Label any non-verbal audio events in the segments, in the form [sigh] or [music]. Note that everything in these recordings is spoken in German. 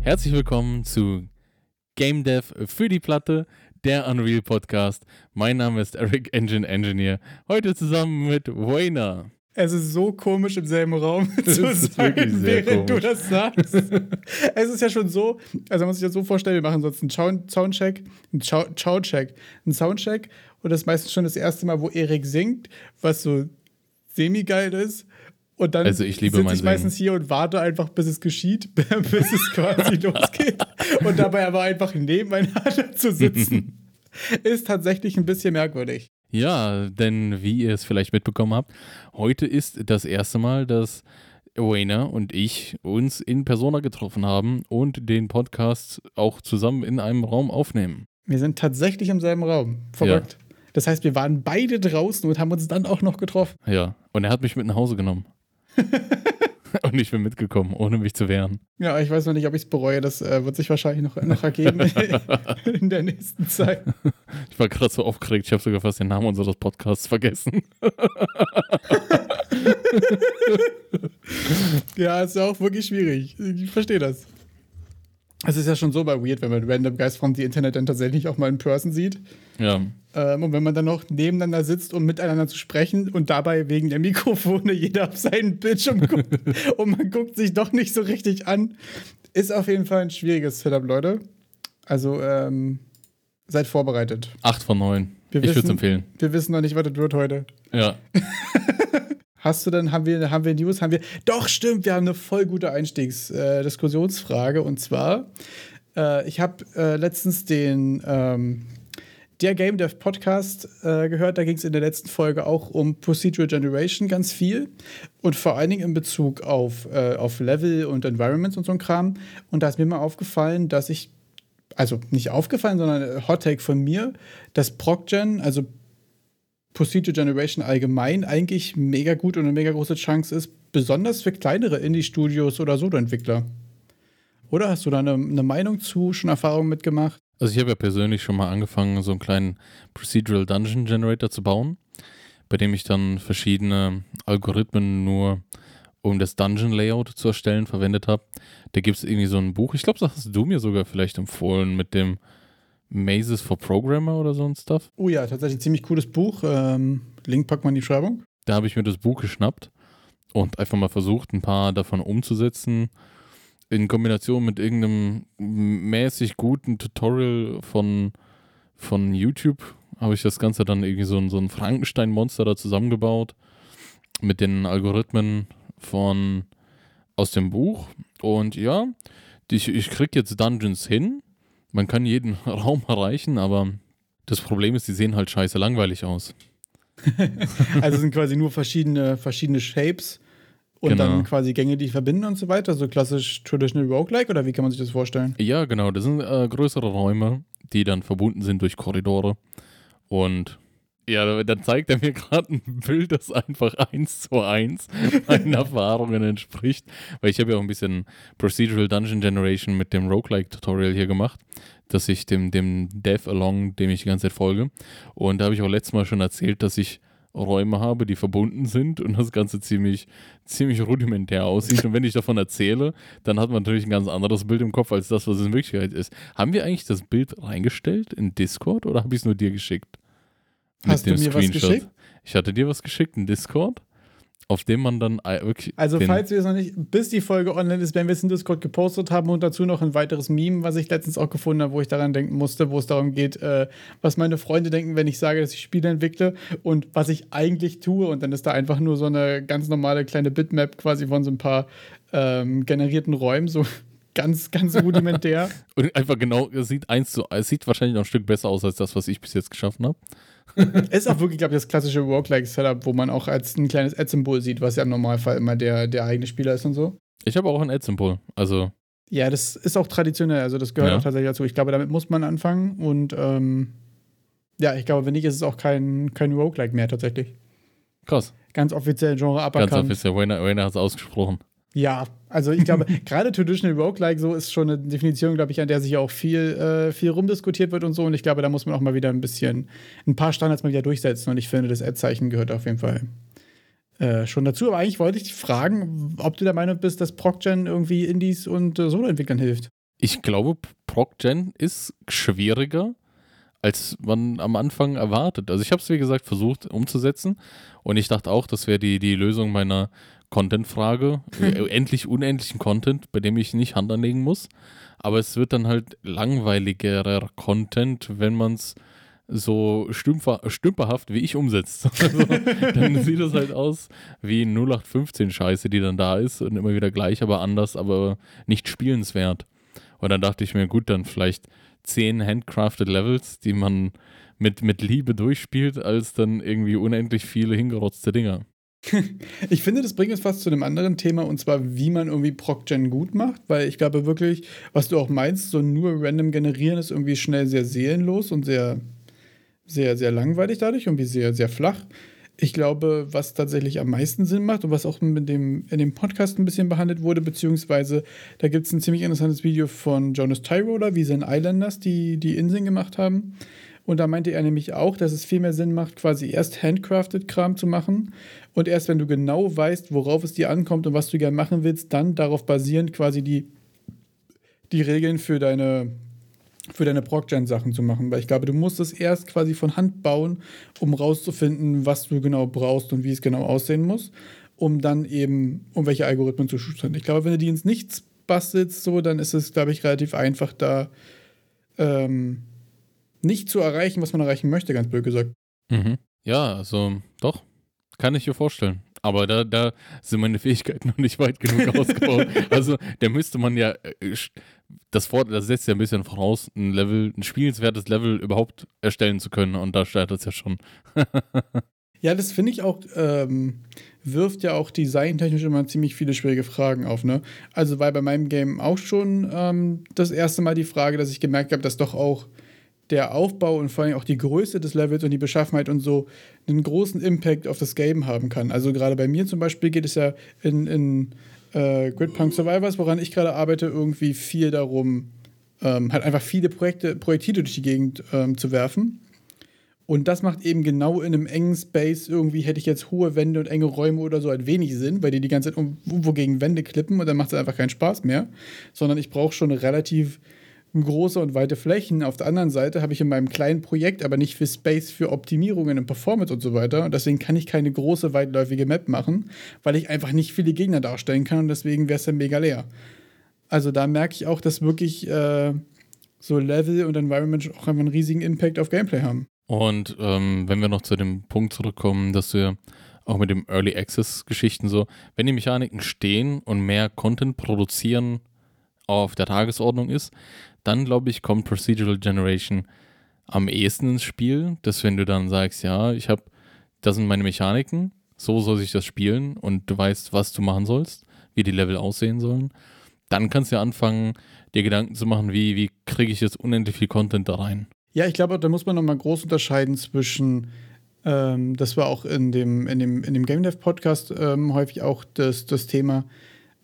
Herzlich willkommen zu Game Dev für die Platte, der Unreal Podcast. Mein Name ist Eric Engine Engineer. Heute zusammen mit Wayner. Es ist so komisch im selben Raum [laughs] zu sein, während komisch. du das sagst. [laughs] es ist ja schon so, also man muss sich das so vorstellen, wir machen sonst einen Soundcheck, einen Soundcheck, einen Soundcheck und das ist meistens schon das erste Mal, wo Erik singt, was so semi-geil ist. Und dann also ich sitze ich meistens hier und warte einfach, bis es geschieht, [laughs] bis es quasi [laughs] losgeht. Und dabei aber einfach nebeneinander [laughs] zu sitzen, ist tatsächlich ein bisschen merkwürdig. Ja, denn wie ihr es vielleicht mitbekommen habt, heute ist das erste Mal, dass Wayner und ich uns in Persona getroffen haben und den Podcast auch zusammen in einem Raum aufnehmen. Wir sind tatsächlich im selben Raum. Verrückt. Ja. Das heißt, wir waren beide draußen und haben uns dann auch noch getroffen. Ja, und er hat mich mit nach Hause genommen. [laughs] Und ich bin mitgekommen, ohne mich zu wehren. Ja, ich weiß noch nicht, ob ich es bereue. Das äh, wird sich wahrscheinlich noch, noch ergeben [laughs] in der nächsten Zeit. Ich war gerade so aufgeregt, ich habe sogar fast den Namen unseres Podcasts vergessen. [laughs] ja, ist ja auch wirklich schwierig. Ich verstehe das. Es ist ja schon so bei Weird, wenn man Random Guys from the Internet dann tatsächlich auch mal in Person sieht. Ja. Ähm, und wenn man dann noch nebeneinander sitzt, um miteinander zu sprechen und dabei wegen der Mikrofone jeder auf seinen Bildschirm guckt [laughs] und man guckt sich doch nicht so richtig an, ist auf jeden Fall ein schwieriges Setup, Leute. Also ähm, seid vorbereitet. Acht von neun. Wir ich würde es empfehlen. Wir wissen noch nicht, was das wird heute. Ja. [laughs] Hast du dann, haben wir, haben wir News? Haben wir. Doch, stimmt, wir haben eine voll gute Einstiegsdiskussionsfrage. Äh, und zwar, äh, ich habe äh, letztens den ähm, der Game Dev Podcast äh, gehört. Da ging es in der letzten Folge auch um Procedural Generation ganz viel. Und vor allen Dingen in Bezug auf, äh, auf Level und Environments und so ein Kram. Und da ist mir mal aufgefallen, dass ich also nicht aufgefallen, sondern Hot Take von mir, dass ProcGen, also Procedure Generation allgemein eigentlich mega gut und eine mega große Chance ist, besonders für kleinere Indie-Studios oder Solo-Entwickler. Oder hast du da eine, eine, Meinung zu, schon Erfahrungen mitgemacht? Also ich habe ja persönlich schon mal angefangen, so einen kleinen Procedural Dungeon Generator zu bauen, bei dem ich dann verschiedene Algorithmen nur um das Dungeon Layout zu erstellen verwendet habe. Da gibt es irgendwie so ein Buch, ich glaube, das hast du mir sogar vielleicht empfohlen mit dem Mazes for Programmer oder so ein Stuff. Oh ja, tatsächlich ein ziemlich cooles Buch. Ähm, Link packt man in die Beschreibung. Da habe ich mir das Buch geschnappt und einfach mal versucht, ein paar davon umzusetzen. In Kombination mit irgendeinem mäßig guten Tutorial von, von YouTube habe ich das Ganze dann irgendwie so ein, so ein Frankenstein-Monster da zusammengebaut. Mit den Algorithmen von aus dem Buch. Und ja, ich, ich kriege jetzt Dungeons hin man kann jeden [laughs] Raum erreichen, aber das Problem ist, die sehen halt scheiße langweilig aus. [laughs] also sind quasi nur verschiedene, verschiedene Shapes und genau. dann quasi Gänge, die verbinden und so weiter. So klassisch Traditional Roguelike oder wie kann man sich das vorstellen? Ja, genau. Das sind äh, größere Räume, die dann verbunden sind durch Korridore. Und ja, dann zeigt er mir gerade ein Bild, das einfach eins zu eins meinen [laughs] Erfahrungen entspricht. Weil ich habe ja auch ein bisschen Procedural Dungeon Generation mit dem Roguelike-Tutorial hier gemacht, dass ich dem, dem Dev Along, dem ich die ganze Zeit folge. Und da habe ich auch letztes Mal schon erzählt, dass ich Räume habe, die verbunden sind und das Ganze ziemlich, ziemlich rudimentär aussieht. Und wenn ich davon erzähle, dann hat man natürlich ein ganz anderes Bild im Kopf als das, was es in Wirklichkeit ist. Haben wir eigentlich das Bild reingestellt in Discord oder habe ich es nur dir geschickt? Hast du mir Screenshot. was geschickt? Ich hatte dir was geschickt, in Discord, auf dem man dann wirklich. Also, falls wir es noch nicht, bis die Folge online ist, wenn wir es in Discord gepostet haben und dazu noch ein weiteres Meme, was ich letztens auch gefunden habe, wo ich daran denken musste, wo es darum geht, äh, was meine Freunde denken, wenn ich sage, dass ich Spiele entwickle und was ich eigentlich tue. Und dann ist da einfach nur so eine ganz normale kleine Bitmap quasi von so ein paar ähm, generierten Räumen, so [laughs] ganz, ganz [laughs] rudimentär. und einfach genau, es sieht eins zu, es sieht wahrscheinlich noch ein Stück besser aus als das, was ich bis jetzt geschaffen habe. [laughs] ist auch wirklich, glaube ich, das klassische Roguelike-Setup, wo man auch als ein kleines Ad-Symbol sieht, was ja im Normalfall immer der, der eigene Spieler ist und so. Ich habe auch ein Ad-Symbol, also. Ja, das ist auch traditionell, also das gehört ja. auch tatsächlich dazu. Ich glaube, damit muss man anfangen und ähm, ja, ich glaube, wenn nicht, ist es auch kein, kein Roguelike mehr tatsächlich. Krass. Ganz offiziell Genre aberkannt. Ganz offiziell, Wayne, Wayne hat es ausgesprochen. Ja, also ich glaube, [laughs] gerade Traditional Roguelike so ist schon eine Definition, glaube ich, an der sich auch viel, äh, viel rumdiskutiert wird und so. Und ich glaube, da muss man auch mal wieder ein bisschen, ein paar Standards mal wieder durchsetzen. Und ich finde, das Ad-Zeichen gehört auf jeden Fall äh, schon dazu. Aber eigentlich wollte ich dich fragen, ob du der Meinung bist, dass ProcGen irgendwie Indies und äh, Solo-Entwicklern hilft. Ich glaube, ProcGen ist schwieriger, als man am Anfang erwartet. Also ich habe es, wie gesagt, versucht umzusetzen und ich dachte auch, das wäre die, die Lösung meiner Content-Frage. Endlich unendlichen Content, bei dem ich nicht Hand anlegen muss. Aber es wird dann halt langweiligerer Content, wenn man es so stümper, stümperhaft wie ich umsetzt. [laughs] Also, dann sieht es halt aus wie 0815-Scheiße, die dann da ist und immer wieder gleich, aber anders, aber nicht spielenswert. Und dann dachte ich mir, gut, dann vielleicht zehn handcrafted Levels, die man mit, mit Liebe durchspielt, als dann irgendwie unendlich viele hingerotzte Dinger. [laughs] ich finde, das bringt uns fast zu einem anderen Thema und zwar, wie man irgendwie ProcGen gut macht, weil ich glaube wirklich, was du auch meinst, so nur random generieren ist irgendwie schnell sehr seelenlos und sehr, sehr, sehr langweilig dadurch, irgendwie sehr, sehr flach. Ich glaube, was tatsächlich am meisten Sinn macht und was auch mit dem, in dem Podcast ein bisschen behandelt wurde, beziehungsweise da gibt es ein ziemlich interessantes Video von Jonas Tyroder, wie seine Islanders die, die Inseln gemacht haben. Und da meinte er nämlich auch, dass es viel mehr Sinn macht, quasi erst handcrafted Kram zu machen und erst wenn du genau weißt, worauf es dir ankommt und was du gerne machen willst, dann darauf basierend quasi die, die Regeln für deine, für deine Procgen-Sachen zu machen. Weil ich glaube, du musst es erst quasi von Hand bauen, um rauszufinden, was du genau brauchst und wie es genau aussehen muss, um dann eben, um welche Algorithmen zu schützen. Ich glaube, wenn du die ins Nichts bastelst, so, dann ist es, glaube ich, relativ einfach, da ähm, nicht zu erreichen, was man erreichen möchte, ganz blöd gesagt. Mhm. Ja, also doch, kann ich mir vorstellen. Aber da, da sind meine [laughs] Fähigkeiten noch nicht weit genug [laughs] ausgebaut. also da müsste man ja, äh, das, vor, das setzt ja ein bisschen voraus, ein Level, ein spielenswertes Level überhaupt erstellen zu können. Und da startet es ja schon. [laughs] ja, das finde ich auch, ähm, wirft ja auch designtechnisch immer ziemlich viele schwierige Fragen auf. Ne? Also war bei meinem Game auch schon ähm, das erste Mal die Frage, dass ich gemerkt habe, dass doch auch der Aufbau und vor allem auch die Größe des Levels und die Beschaffenheit und so einen großen Impact auf das Game haben kann. Also gerade bei mir zum Beispiel geht es ja in, in äh, Gridpunk Survivors, woran ich gerade arbeite, irgendwie viel darum, ähm, halt einfach viele Projekte, Projektile durch die Gegend ähm, zu werfen. Und das macht eben genau in einem engen Space irgendwie, hätte ich jetzt hohe Wände und enge Räume oder so, halt wenig Sinn, weil die die ganze Zeit irgendwo gegen Wände klippen und dann macht es einfach keinen Spaß mehr. Sondern ich brauche schon relativ große und weite Flächen. Auf der anderen Seite habe ich in meinem kleinen Projekt aber nicht viel Space für Optimierungen und Performance und so weiter. Und deswegen kann ich keine große, weitläufige Map machen, weil ich einfach nicht viele Gegner darstellen kann und deswegen wäre es dann mega leer. Also da merke ich auch, dass wirklich äh, so Level und Environment auch einfach einen riesigen Impact auf Gameplay haben. Und ähm, wenn wir noch zu dem Punkt zurückkommen, dass wir auch mit dem Early Access Geschichten so, wenn die Mechaniken stehen und mehr Content produzieren auf der Tagesordnung ist, dann glaube ich, kommt Procedural Generation am ehesten ins Spiel, dass wenn du dann sagst, ja, ich habe, das sind meine Mechaniken, so soll sich das spielen und du weißt, was du machen sollst, wie die Level aussehen sollen, dann kannst du anfangen, dir Gedanken zu machen, wie, wie kriege ich jetzt unendlich viel Content da rein. Ja, ich glaube, da muss man nochmal groß unterscheiden zwischen, ähm, das war auch in dem, in dem, in dem Game Dev Podcast ähm, häufig auch das, das Thema,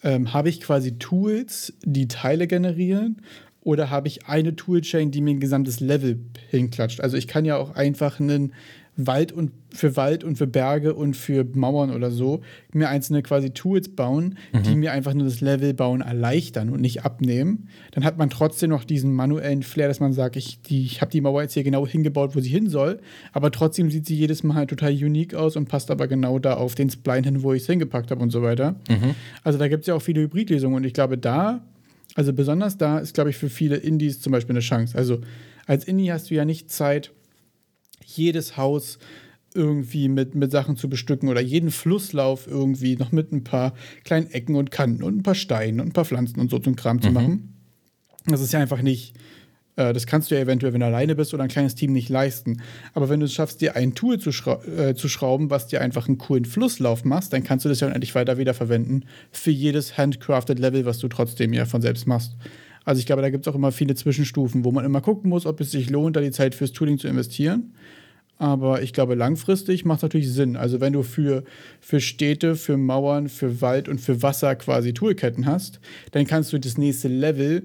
ähm, habe ich quasi Tools, die Teile generieren oder habe ich eine Toolchain, die mir ein gesamtes Level hinklatscht? Also ich kann ja auch einfach einen Wald und für Wald und für Berge und für Mauern oder so mir einzelne quasi Tools bauen, mhm. die mir einfach nur das Level bauen erleichtern und nicht abnehmen. Dann hat man trotzdem noch diesen manuellen Flair, dass man sagt, ich, ich habe die Mauer jetzt hier genau hingebaut, wo sie hin soll, aber trotzdem sieht sie jedes Mal halt total unique aus und passt aber genau da auf den Spline hin, wo ich es hingepackt habe und so weiter. Mhm. Also da gibt es ja auch viele Hybridlösungen und ich glaube, da also besonders da ist, glaube ich, für viele Indies zum Beispiel eine Chance. Also als Indie hast du ja nicht Zeit, jedes Haus irgendwie mit, mit Sachen zu bestücken oder jeden Flusslauf irgendwie noch mit ein paar kleinen Ecken und Kanten und ein paar Steinen und ein paar Pflanzen und so zum Kram mhm. zu machen. Das ist ja einfach nicht, das kannst du ja eventuell, wenn du alleine bist oder ein kleines Team nicht leisten. Aber wenn du es schaffst, dir ein Tool zu, schra äh, zu schrauben, was dir einfach einen coolen Flusslauf machst, dann kannst du das ja unendlich weiter wiederverwenden für jedes handcrafted Level, was du trotzdem ja von selbst machst. Also ich glaube, da gibt es auch immer viele Zwischenstufen, wo man immer gucken muss, ob es sich lohnt, da die Zeit fürs Tooling zu investieren. Aber ich glaube, langfristig macht es natürlich Sinn. Also wenn du für, für Städte, für Mauern, für Wald und für Wasser quasi Toolketten hast, dann kannst du das nächste Level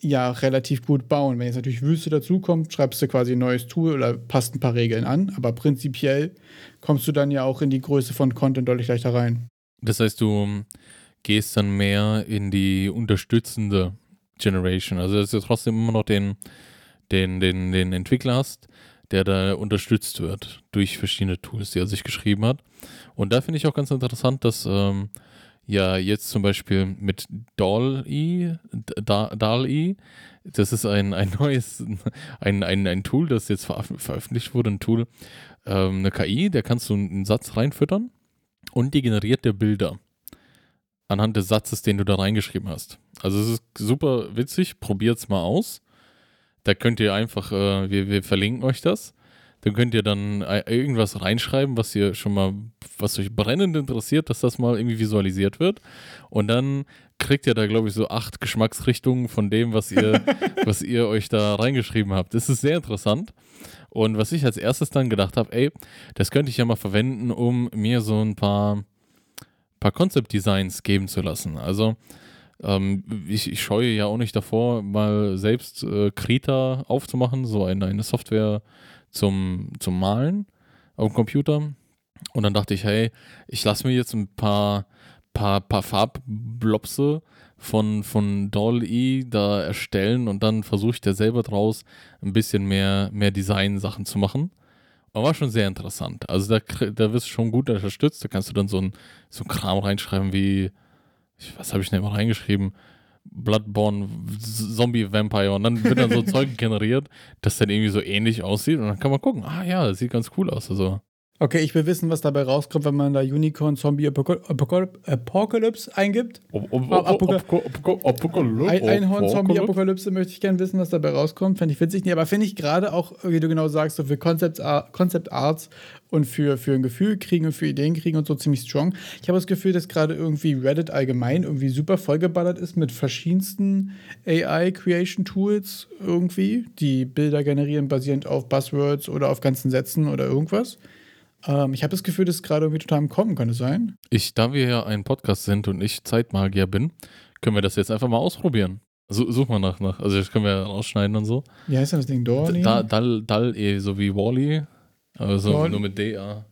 ja relativ gut bauen. Wenn jetzt natürlich Wüste dazukommt, schreibst du quasi ein neues Tool oder passt ein paar Regeln an. Aber prinzipiell kommst du dann ja auch in die Größe von Content deutlich leichter rein. Das heißt, du gehst dann mehr in die unterstützende Generation. Also dass du trotzdem immer noch den, den, den, den Entwickler hast, der da unterstützt wird durch verschiedene Tools, die er sich geschrieben hat. Und da finde ich auch ganz interessant, dass ähm, ja jetzt zum Beispiel mit DALL-E, das ist ein, ein neues, [laughs] ein, ein, ein Tool, das jetzt veröffentlicht wurde, ein Tool, ähm, eine KI, da kannst du einen Satz reinfüttern und die generiert dir Bilder anhand des Satzes, den du da reingeschrieben hast. Also es ist super witzig, probiert es mal aus. Da könnt ihr einfach, äh, wir, wir verlinken euch das. Dann könnt ihr dann äh, irgendwas reinschreiben, was ihr schon mal, was euch brennend interessiert, dass das mal irgendwie visualisiert wird. Und dann kriegt ihr da, glaube ich, so acht Geschmacksrichtungen von dem, was ihr, [laughs] was ihr euch da reingeschrieben habt. Das ist sehr interessant. Und was ich als erstes dann gedacht habe, ey, das könnte ich ja mal verwenden, um mir so ein paar, paar Concept Designs geben zu lassen. Also ähm, ich, ich, scheue ja auch nicht davor, mal selbst äh, Krita aufzumachen, so eine, eine Software zum, zum Malen auf dem Computer. Und dann dachte ich, hey, ich lasse mir jetzt ein paar, paar, paar Farbblobse von, von Doll-E da erstellen und dann versuche ich da selber draus ein bisschen mehr, mehr Design-Sachen zu machen. Aber war schon sehr interessant. Also da, da wirst du schon gut unterstützt. Da kannst du dann so ein, so ein Kram reinschreiben wie, was habe ich denn immer reingeschrieben? Bloodborne Zombie Vampire und dann wird dann so [laughs] Zeug generiert, das dann irgendwie so ähnlich aussieht und dann kann man gucken, ah ja, das sieht ganz cool aus. Also. Okay, ich will wissen, was dabei rauskommt, wenn man da Unicorn Zombie Apocalypse eingibt. Einhorn Zombie Apokalypse möchte ich gerne wissen, was dabei rauskommt. Fände ich witzig. Nee, aber finde ich gerade auch, wie du genau sagst, so für Concept, Concept Arts und für, für ein Gefühl kriegen und für Ideen kriegen und so ziemlich strong. Ich habe das Gefühl, dass gerade irgendwie Reddit allgemein irgendwie super vollgeballert ist mit verschiedensten AI-Creation-Tools irgendwie, die Bilder generieren basierend auf Buzzwords oder auf ganzen Sätzen oder irgendwas. Ähm, ich habe das Gefühl, das ist gerade irgendwie total im Kommen, kann es sein? Ich, da wir ja ein Podcast sind und ich Zeitmagier bin, können wir das jetzt einfach mal ausprobieren. So, such mal nach, nach. Also das können wir rausschneiden und so. Wie heißt denn das Ding? Dolly? Da, Dal, Dal, eh, so wie Wally. Also Dall. nur mit D-A.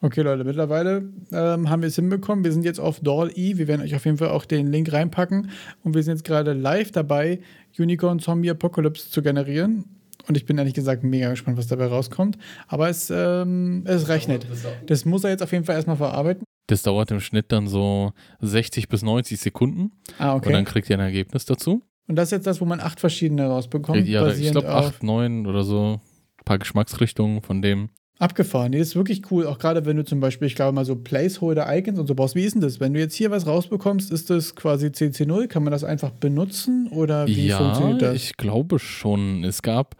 Okay, Leute, mittlerweile ähm, haben wir es hinbekommen. Wir sind jetzt auf Doll-E. Wir werden euch auf jeden Fall auch den Link reinpacken. Und wir sind jetzt gerade live dabei, Unicorn Zombie Apocalypse zu generieren. Und ich bin ehrlich gesagt mega gespannt, was dabei rauskommt. Aber es, ähm, es rechnet. Das muss er jetzt auf jeden Fall erstmal verarbeiten. Das dauert im Schnitt dann so 60 bis 90 Sekunden. Ah, okay. Und dann kriegt ihr ein Ergebnis dazu. Und das ist jetzt das, wo man acht verschiedene rausbekommt. Ja, ich glaube acht, neun oder so. Ein paar Geschmacksrichtungen von dem. Abgefahren. Nee, das ist wirklich cool. Auch gerade wenn du zum Beispiel, ich glaube mal so Placeholder-Icons und so brauchst. Wie ist denn das? Wenn du jetzt hier was rausbekommst, ist das quasi CC0? Kann man das einfach benutzen oder wie ja, funktioniert das? Ich glaube schon. Es gab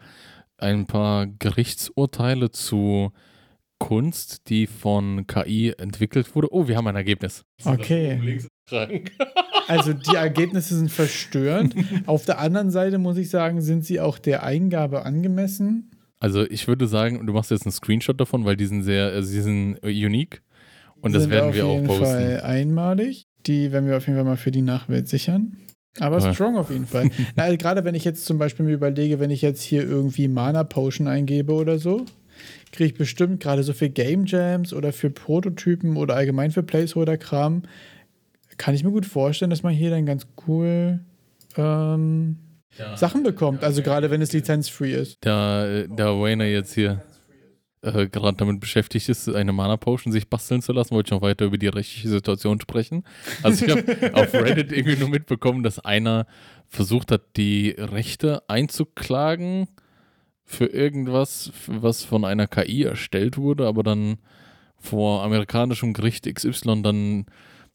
ein paar Gerichtsurteile zu Kunst, die von KI entwickelt wurde. Oh, wir haben ein Ergebnis. Okay. [laughs] Also die Ergebnisse sind verstörend. [laughs] Auf der anderen Seite muss ich sagen, sind sie auch der Eingabe angemessen. Also ich würde sagen, du machst jetzt einen Screenshot davon, weil die sind sehr, also die sind unique und das werden wir auch posten. Auf jeden Fall einmalig. Die werden wir auf jeden Fall mal für die Nachwelt sichern. Aber ja. strong auf jeden Fall. [laughs] Na, also gerade wenn ich jetzt zum Beispiel mir überlege, wenn ich jetzt hier irgendwie Mana Potion eingebe oder so, kriege ich bestimmt gerade so für Game Jams oder für Prototypen oder allgemein für Placeholder-Kram, kann ich mir gut vorstellen, dass man hier dann ganz cool ähm, ja. Sachen bekommt. Also gerade wenn es lizenzfree ist. Da, da Wayner jetzt hier äh, gerade damit beschäftigt ist, eine Mana Potion sich basteln zu lassen, wollte ich noch weiter über die rechtliche Situation sprechen. Also ich habe [laughs] auf Reddit irgendwie nur mitbekommen, dass einer versucht hat, die Rechte einzuklagen für irgendwas, was von einer KI erstellt wurde, aber dann vor amerikanischem Gericht XY dann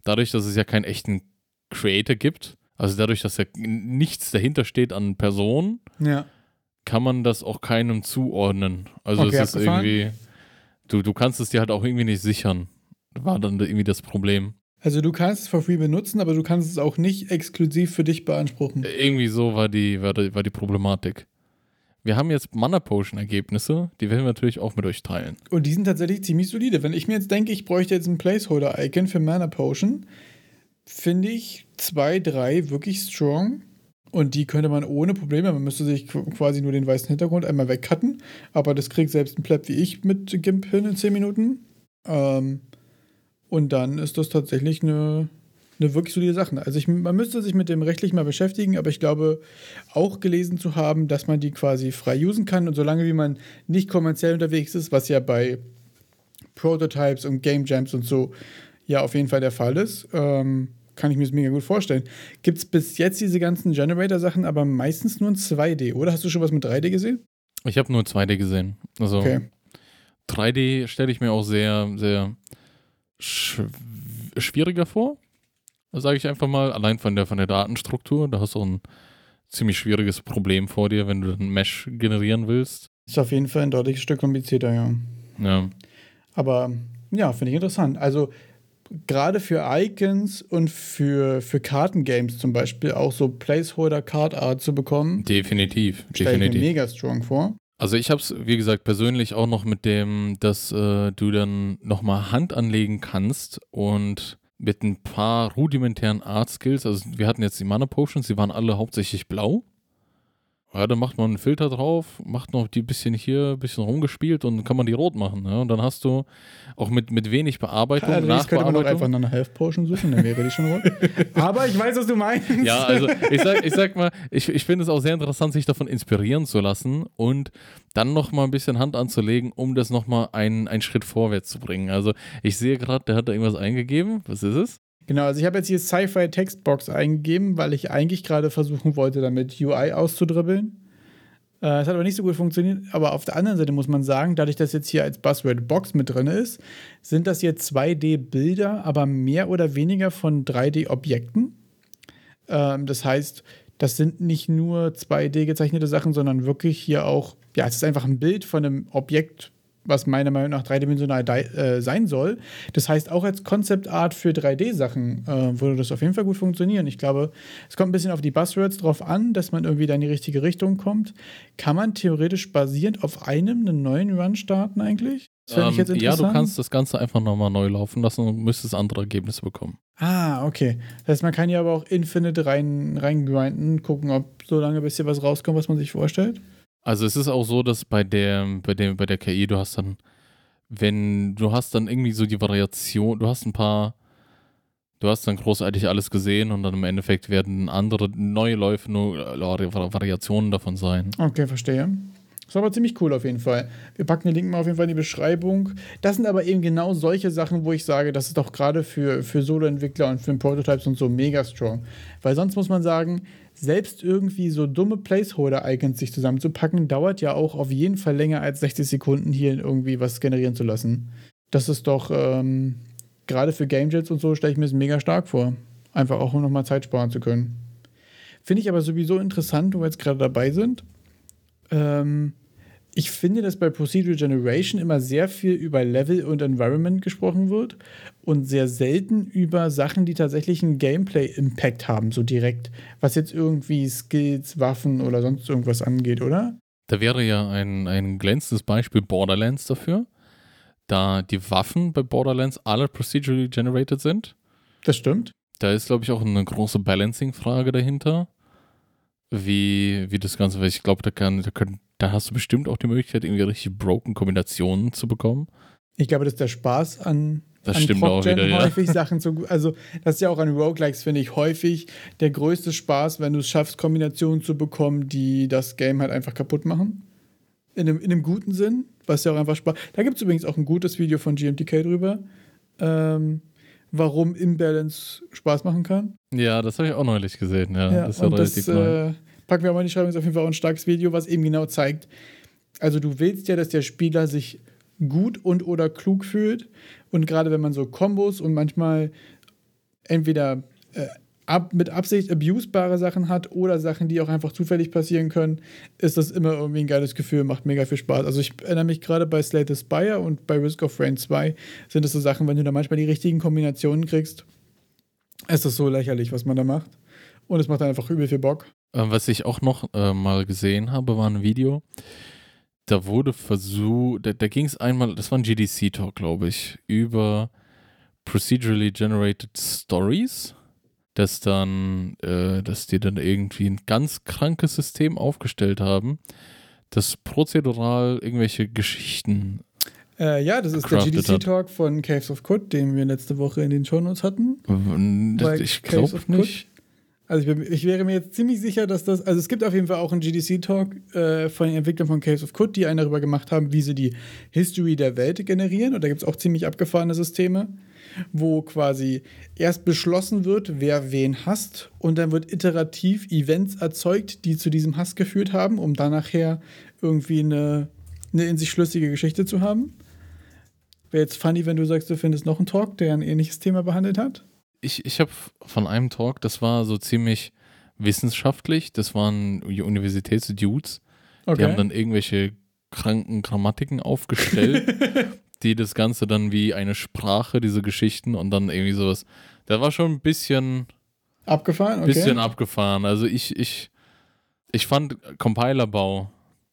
dadurch, dass es ja keinen echten Creator gibt, also dadurch, dass ja nichts dahinter steht an Personen, ja kann man das auch keinem zuordnen. Also okay, es ist irgendwie, du, du kannst es dir halt auch irgendwie nicht sichern. War dann irgendwie das Problem. Also du kannst es for free benutzen, aber du kannst es auch nicht exklusiv für dich beanspruchen. Irgendwie so war die, war die, war die Problematik. Wir haben jetzt Mana Potion Ergebnisse, die werden wir natürlich auch mit euch teilen. Und die sind tatsächlich ziemlich solide. Wenn ich mir jetzt denke, ich bräuchte jetzt ein Placeholder Icon für Mana Potion, finde ich zwei, drei wirklich strong. Und die könnte man ohne Probleme, man müsste sich quasi nur den weißen Hintergrund einmal wegcutten. Aber das kriegt selbst ein Pleb wie ich mit GIMP hin in 10 Minuten. Ähm, und dann ist das tatsächlich eine, eine wirklich solide Sache. Also ich, man müsste sich mit dem rechtlich mal beschäftigen, aber ich glaube auch gelesen zu haben, dass man die quasi frei usen kann. Und solange wie man nicht kommerziell unterwegs ist, was ja bei Prototypes und Game Jams und so ja auf jeden Fall der Fall ist, ähm, kann ich mir das mega gut vorstellen. Gibt es bis jetzt diese ganzen Generator-Sachen, aber meistens nur in 2D, oder? Hast du schon was mit 3D gesehen? Ich habe nur 2D gesehen. Also okay. 3D stelle ich mir auch sehr, sehr sch schwieriger vor. Sage ich einfach mal, allein von der, von der Datenstruktur. Da hast du ein ziemlich schwieriges Problem vor dir, wenn du ein Mesh generieren willst. Ist auf jeden Fall ein deutliches Stück komplizierter, ja. Ja. Aber ja, finde ich interessant. Also gerade für Icons und für, für Kartengames zum Beispiel auch so Placeholder Card Art zu bekommen. Definitiv. Ich mir mega strong vor. Also ich habe es, wie gesagt, persönlich auch noch mit dem, dass äh, du dann nochmal Hand anlegen kannst und mit ein paar rudimentären Art Skills, also wir hatten jetzt die Mana Potions, die waren alle hauptsächlich blau. Ja, dann macht man einen Filter drauf, macht noch die bisschen hier, ein bisschen rumgespielt und kann man die rot machen. Ja? Und dann hast du auch mit, mit wenig Bearbeitung, ja, Nachbearbeitung. könnte man auch einfach nach einer Health Potion suchen, dann wäre die schon rot. [laughs] Aber ich weiß, was du meinst. Ja, also ich sag, ich sag mal, ich, ich finde es auch sehr interessant, sich davon inspirieren zu lassen und dann nochmal ein bisschen Hand anzulegen, um das nochmal einen, einen Schritt vorwärts zu bringen. Also ich sehe gerade, der hat da irgendwas eingegeben. Was ist es? Genau, also ich habe jetzt hier Sci-Fi Textbox eingegeben, weil ich eigentlich gerade versuchen wollte, damit UI auszudribbeln. Äh, es hat aber nicht so gut funktioniert. Aber auf der anderen Seite muss man sagen, dadurch, dass jetzt hier als Buzzword Box mit drin ist, sind das jetzt 2D-Bilder, aber mehr oder weniger von 3D-Objekten. Ähm, das heißt, das sind nicht nur 2D gezeichnete Sachen, sondern wirklich hier auch, ja, es ist einfach ein Bild von einem Objekt was meiner Meinung nach dreidimensional äh, sein soll. Das heißt, auch als Concept Art für 3D-Sachen äh, würde das auf jeden Fall gut funktionieren. Ich glaube, es kommt ein bisschen auf die Buzzwords drauf an, dass man irgendwie da in die richtige Richtung kommt. Kann man theoretisch basierend auf einem einen neuen Run starten eigentlich? Das ähm, ich jetzt interessant. Ja, du kannst das Ganze einfach nochmal neu laufen lassen und müsstest andere Ergebnisse bekommen. Ah, okay. Das heißt, man kann ja aber auch Infinite rein, reingrinden, gucken, ob so lange bis hier was rauskommt, was man sich vorstellt. Also es ist auch so, dass bei der, bei der, bei der KI, du hast dann, wenn, du hast dann irgendwie so die Variation, du hast ein paar, du hast dann großartig alles gesehen und dann im Endeffekt werden andere neue Läufe nur äh, Variationen davon sein. Okay, verstehe. Das war aber ziemlich cool auf jeden Fall. Wir packen den Link mal auf jeden Fall in die Beschreibung. Das sind aber eben genau solche Sachen, wo ich sage, das ist doch gerade für, für Solo-Entwickler und für Prototypes und so mega strong. Weil sonst muss man sagen, selbst irgendwie so dumme Placeholder-Icons sich zusammenzupacken, dauert ja auch auf jeden Fall länger als 60 Sekunden hier irgendwie was generieren zu lassen. Das ist doch ähm, gerade für Gamejets und so stelle ich mir das mega stark vor. Einfach auch um nochmal Zeit sparen zu können. Finde ich aber sowieso interessant, wo wir jetzt gerade dabei sind. Ähm, ich finde, dass bei Procedural Generation immer sehr viel über Level und Environment gesprochen wird und sehr selten über Sachen, die tatsächlich einen Gameplay-Impact haben, so direkt, was jetzt irgendwie Skills, Waffen oder sonst irgendwas angeht, oder? Da wäre ja ein, ein glänzendes Beispiel Borderlands dafür, da die Waffen bei Borderlands alle procedurally generated sind. Das stimmt. Da ist, glaube ich, auch eine große Balancing-Frage dahinter wie, wie das Ganze, weil ich glaube, da, kann, da, können, da hast du bestimmt auch die Möglichkeit, irgendwie richtig broken Kombinationen zu bekommen. Ich glaube, das ist der Spaß an, das an stimmt auch wieder, ja. häufig Sachen zu. Also, das ist ja auch an Roguelikes, finde ich, häufig der größte Spaß, wenn du es schaffst, Kombinationen zu bekommen, die das Game halt einfach kaputt machen. In einem, in einem guten Sinn, was ja auch einfach Spaß. Da gibt es übrigens auch ein gutes Video von GMTK drüber. Ähm, warum Imbalance Spaß machen kann. Ja, das habe ich auch neulich gesehen. Ja, ja das ist ja relativ das, neu. Äh, packen wir mal in die Schreibung, ist auf jeden Fall auch ein starkes Video, was eben genau zeigt. Also du willst ja, dass der Spieler sich gut und oder klug fühlt. Und gerade wenn man so Kombos und manchmal entweder äh, ab, mit Absicht abusebare Sachen hat oder Sachen, die auch einfach zufällig passieren können, ist das immer irgendwie ein geiles Gefühl, macht mega viel Spaß. Also ich erinnere mich gerade bei Slate Spire und bei Risk of Rain 2 sind das so Sachen, wenn du da manchmal die richtigen Kombinationen kriegst, ist das so lächerlich, was man da macht. Und es macht einfach übel viel Bock. Ähm, was ich auch noch äh, mal gesehen habe, war ein Video. Da wurde versucht, da, da ging es einmal, das war ein GDC-Talk, glaube ich, über procedurally generated stories dass dann, äh, dass die dann irgendwie ein ganz krankes System aufgestellt haben, das prozedural irgendwelche Geschichten. Äh, ja, das ist der GDC-Talk von Caves of Code, den wir letzte Woche in den Shownotes hatten. Das, ich glaube nicht. Also ich, bin, ich, wäre mir jetzt ziemlich sicher, dass das, also es gibt auf jeden Fall auch einen GDC-Talk äh, von den Entwicklern von Caves of Code, die einen darüber gemacht haben, wie sie die History der Welt generieren. Und da gibt es auch ziemlich abgefahrene Systeme, wo quasi erst beschlossen wird, wer wen hasst und dann wird iterativ Events erzeugt, die zu diesem Hass geführt haben, um dann nachher irgendwie eine, eine in sich schlüssige Geschichte zu haben. Wäre jetzt funny, wenn du sagst, du findest noch einen Talk, der ein ähnliches Thema behandelt hat ich, ich habe von einem Talk, das war so ziemlich wissenschaftlich, das waren Universitätsdudes, okay. die haben dann irgendwelche kranken Grammatiken aufgestellt, [laughs] die das Ganze dann wie eine Sprache, diese Geschichten und dann irgendwie sowas. Der war schon ein bisschen abgefahren, okay. bisschen abgefahren. Also ich, ich, ich fand Compilerbau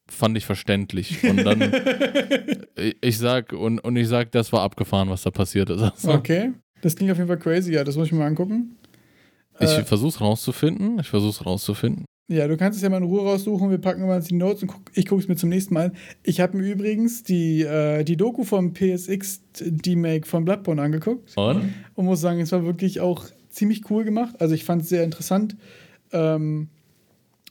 fand ich verständlich. Und dann, [laughs] ich sag, und, und ich sag, das war abgefahren, was da passiert ist. Also. Okay. Das klingt auf jeden Fall crazy, ja, das muss ich mir mal angucken. Ich äh, versuch's rauszufinden. Ich versuch's rauszufinden. Ja, du kannst es ja mal in Ruhe raussuchen. Wir packen mal die Notes und guck, ich gucke es mir zum nächsten Mal an. Ich habe mir übrigens die, äh, die Doku vom PSX D-Make von Bloodborne angeguckt. Und? Und muss sagen, es war wirklich auch ziemlich cool gemacht. Also ich fand es sehr interessant. Ähm,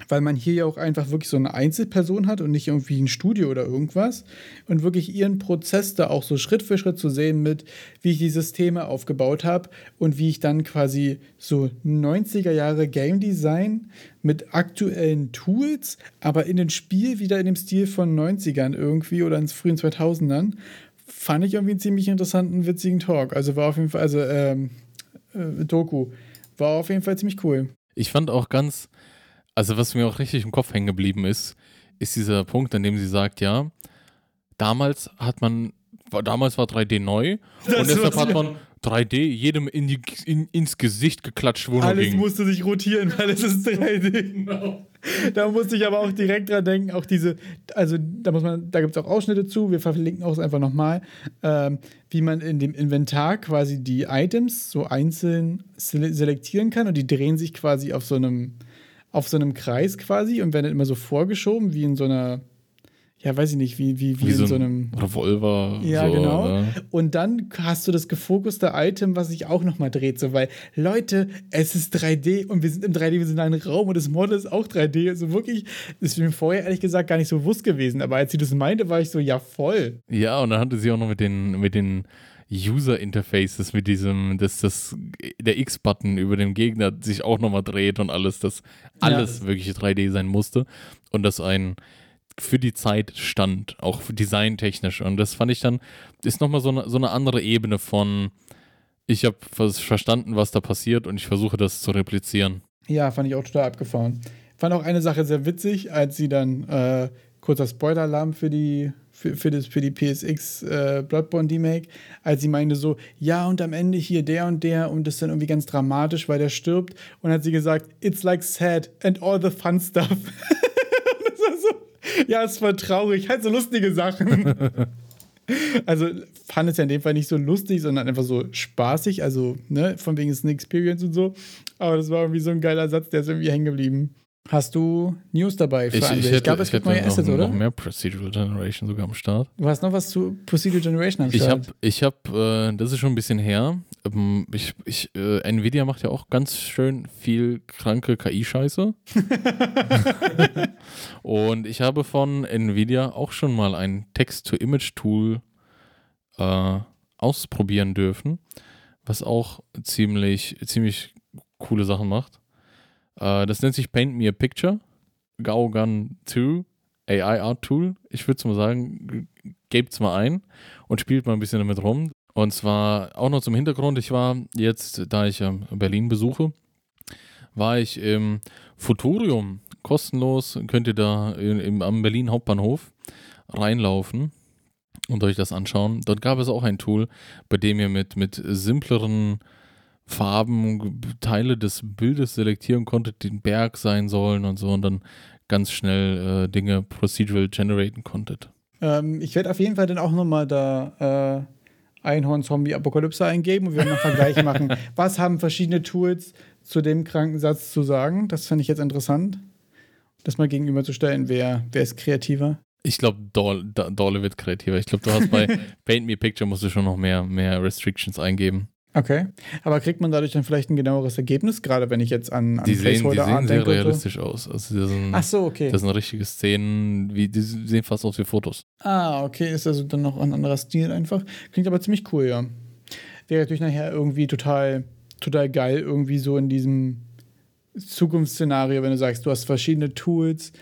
weil man hier ja auch einfach wirklich so eine Einzelperson hat und nicht irgendwie ein Studio oder irgendwas und wirklich ihren Prozess da auch so Schritt für Schritt zu sehen mit, wie ich die Systeme aufgebaut habe und wie ich dann quasi so 90er Jahre Game Design mit aktuellen Tools, aber in den Spiel wieder in dem Stil von 90ern irgendwie oder ins frühen 2000ern, fand ich irgendwie einen ziemlich interessanten, witzigen Talk. Also war auf jeden Fall, also ähm, äh, Doku, war auf jeden Fall ziemlich cool. Ich fand auch ganz also was mir auch richtig im Kopf hängen geblieben ist, ist dieser Punkt, an dem sie sagt, ja, damals hat man, damals war 3D neu das und deshalb hat man 3D jedem in die, in, ins Gesicht geklatscht, wo Alles ging. musste sich rotieren, weil es ist 3D. Genau. Da musste ich aber auch direkt dran denken, auch diese, also da muss man, da gibt es auch Ausschnitte zu, wir verlinken auch einfach nochmal, ähm, wie man in dem Inventar quasi die Items so einzeln selektieren kann und die drehen sich quasi auf so einem, auf so einem Kreis quasi und werden dann immer so vorgeschoben, wie in so einer, ja, weiß ich nicht, wie, wie, wie, wie in so, so einem Revolver. Ja, so, genau. Oder? Und dann hast du das gefokuste Item, was sich auch nochmal dreht, so, weil, Leute, es ist 3D und wir sind im 3D, wir sind in einem Raum und das Model ist auch 3D. Also wirklich, das ist mir vorher ehrlich gesagt gar nicht so bewusst gewesen, aber als sie das meinte, war ich so, ja, voll. Ja, und dann hatte sie auch noch mit den, mit den User Interfaces mit diesem, dass das der X-Button über dem Gegner sich auch nochmal dreht und alles, dass alles ja. wirklich 3D sein musste und das ein für die Zeit stand, auch designtechnisch. Und das fand ich dann, ist nochmal so eine, so eine andere Ebene von, ich habe verstanden, was da passiert und ich versuche das zu replizieren. Ja, fand ich auch total abgefahren. Fand auch eine Sache sehr witzig, als sie dann, äh, kurzer Spoiler-Alarm für die für, für, das, für die PSX äh, Bloodborne Remake, als sie meinte so, ja und am Ende hier der und der und das ist dann irgendwie ganz dramatisch, weil der stirbt und hat sie gesagt, it's like sad and all the fun stuff. [laughs] das war so, ja, es war traurig, halt so lustige Sachen. [laughs] also fand es ja in dem Fall nicht so lustig, sondern einfach so spaßig, also ne, von wegen ist eine Experience und so. Aber das war irgendwie so ein geiler Satz, der ist irgendwie hängen geblieben. Hast du News dabei für ich, ich, hätte, ich glaube, es gibt neue Assets, noch, oder? noch mehr Procedural Generation sogar am Start. Du hast noch was zu Procedural Generation am Start? Ich habe, ich hab, äh, das ist schon ein bisschen her. Ähm, ich, ich, äh, Nvidia macht ja auch ganz schön viel kranke KI-Scheiße. [laughs] Und ich habe von Nvidia auch schon mal ein Text-to-Image-Tool äh, ausprobieren dürfen, was auch ziemlich, ziemlich coole Sachen macht. Äh, das nennt sich Paint Me a Picture. Gaugun 2 AI Art Tool. Ich würde mal sagen, gebt es mal ein und spielt mal ein bisschen damit rum. Und zwar auch noch zum Hintergrund, ich war jetzt, da ich ja Berlin besuche, war ich im Futurium. Kostenlos könnt ihr da im, am Berlin Hauptbahnhof reinlaufen und euch das anschauen. Dort gab es auch ein Tool, bei dem ihr mit, mit simpleren Farben, Teile des Bildes selektieren konntet, die ein Berg sein sollen und so und dann ganz schnell äh, Dinge procedural generaten konntet. Ähm, ich werde auf jeden Fall dann auch nochmal da äh, Einhorn Zombie Apokalypse eingeben und wir werden einen Vergleich machen. [laughs] Was haben verschiedene Tools zu dem kranken Satz zu sagen? Das fände ich jetzt interessant, das mal gegenüberzustellen. Wer, wer ist kreativer? Ich glaube, Dorle wird kreativer. Ich glaube, du hast bei [laughs] Paint Me Picture musst du schon noch mehr, mehr Restrictions eingeben. Okay. Aber kriegt man dadurch dann vielleicht ein genaueres Ergebnis, gerade wenn ich jetzt an, an die sehen, die sehen sehr realistisch aus. Also das sind, Ach so, okay. Das sind richtige Szenen, wie, die sehen fast aus wie Fotos. Ah, okay. Ist also dann noch ein anderer Stil einfach. Klingt aber ziemlich cool, ja. Wäre natürlich nachher irgendwie total, total geil, irgendwie so in diesem Zukunftsszenario, wenn du sagst, du hast verschiedene Tools,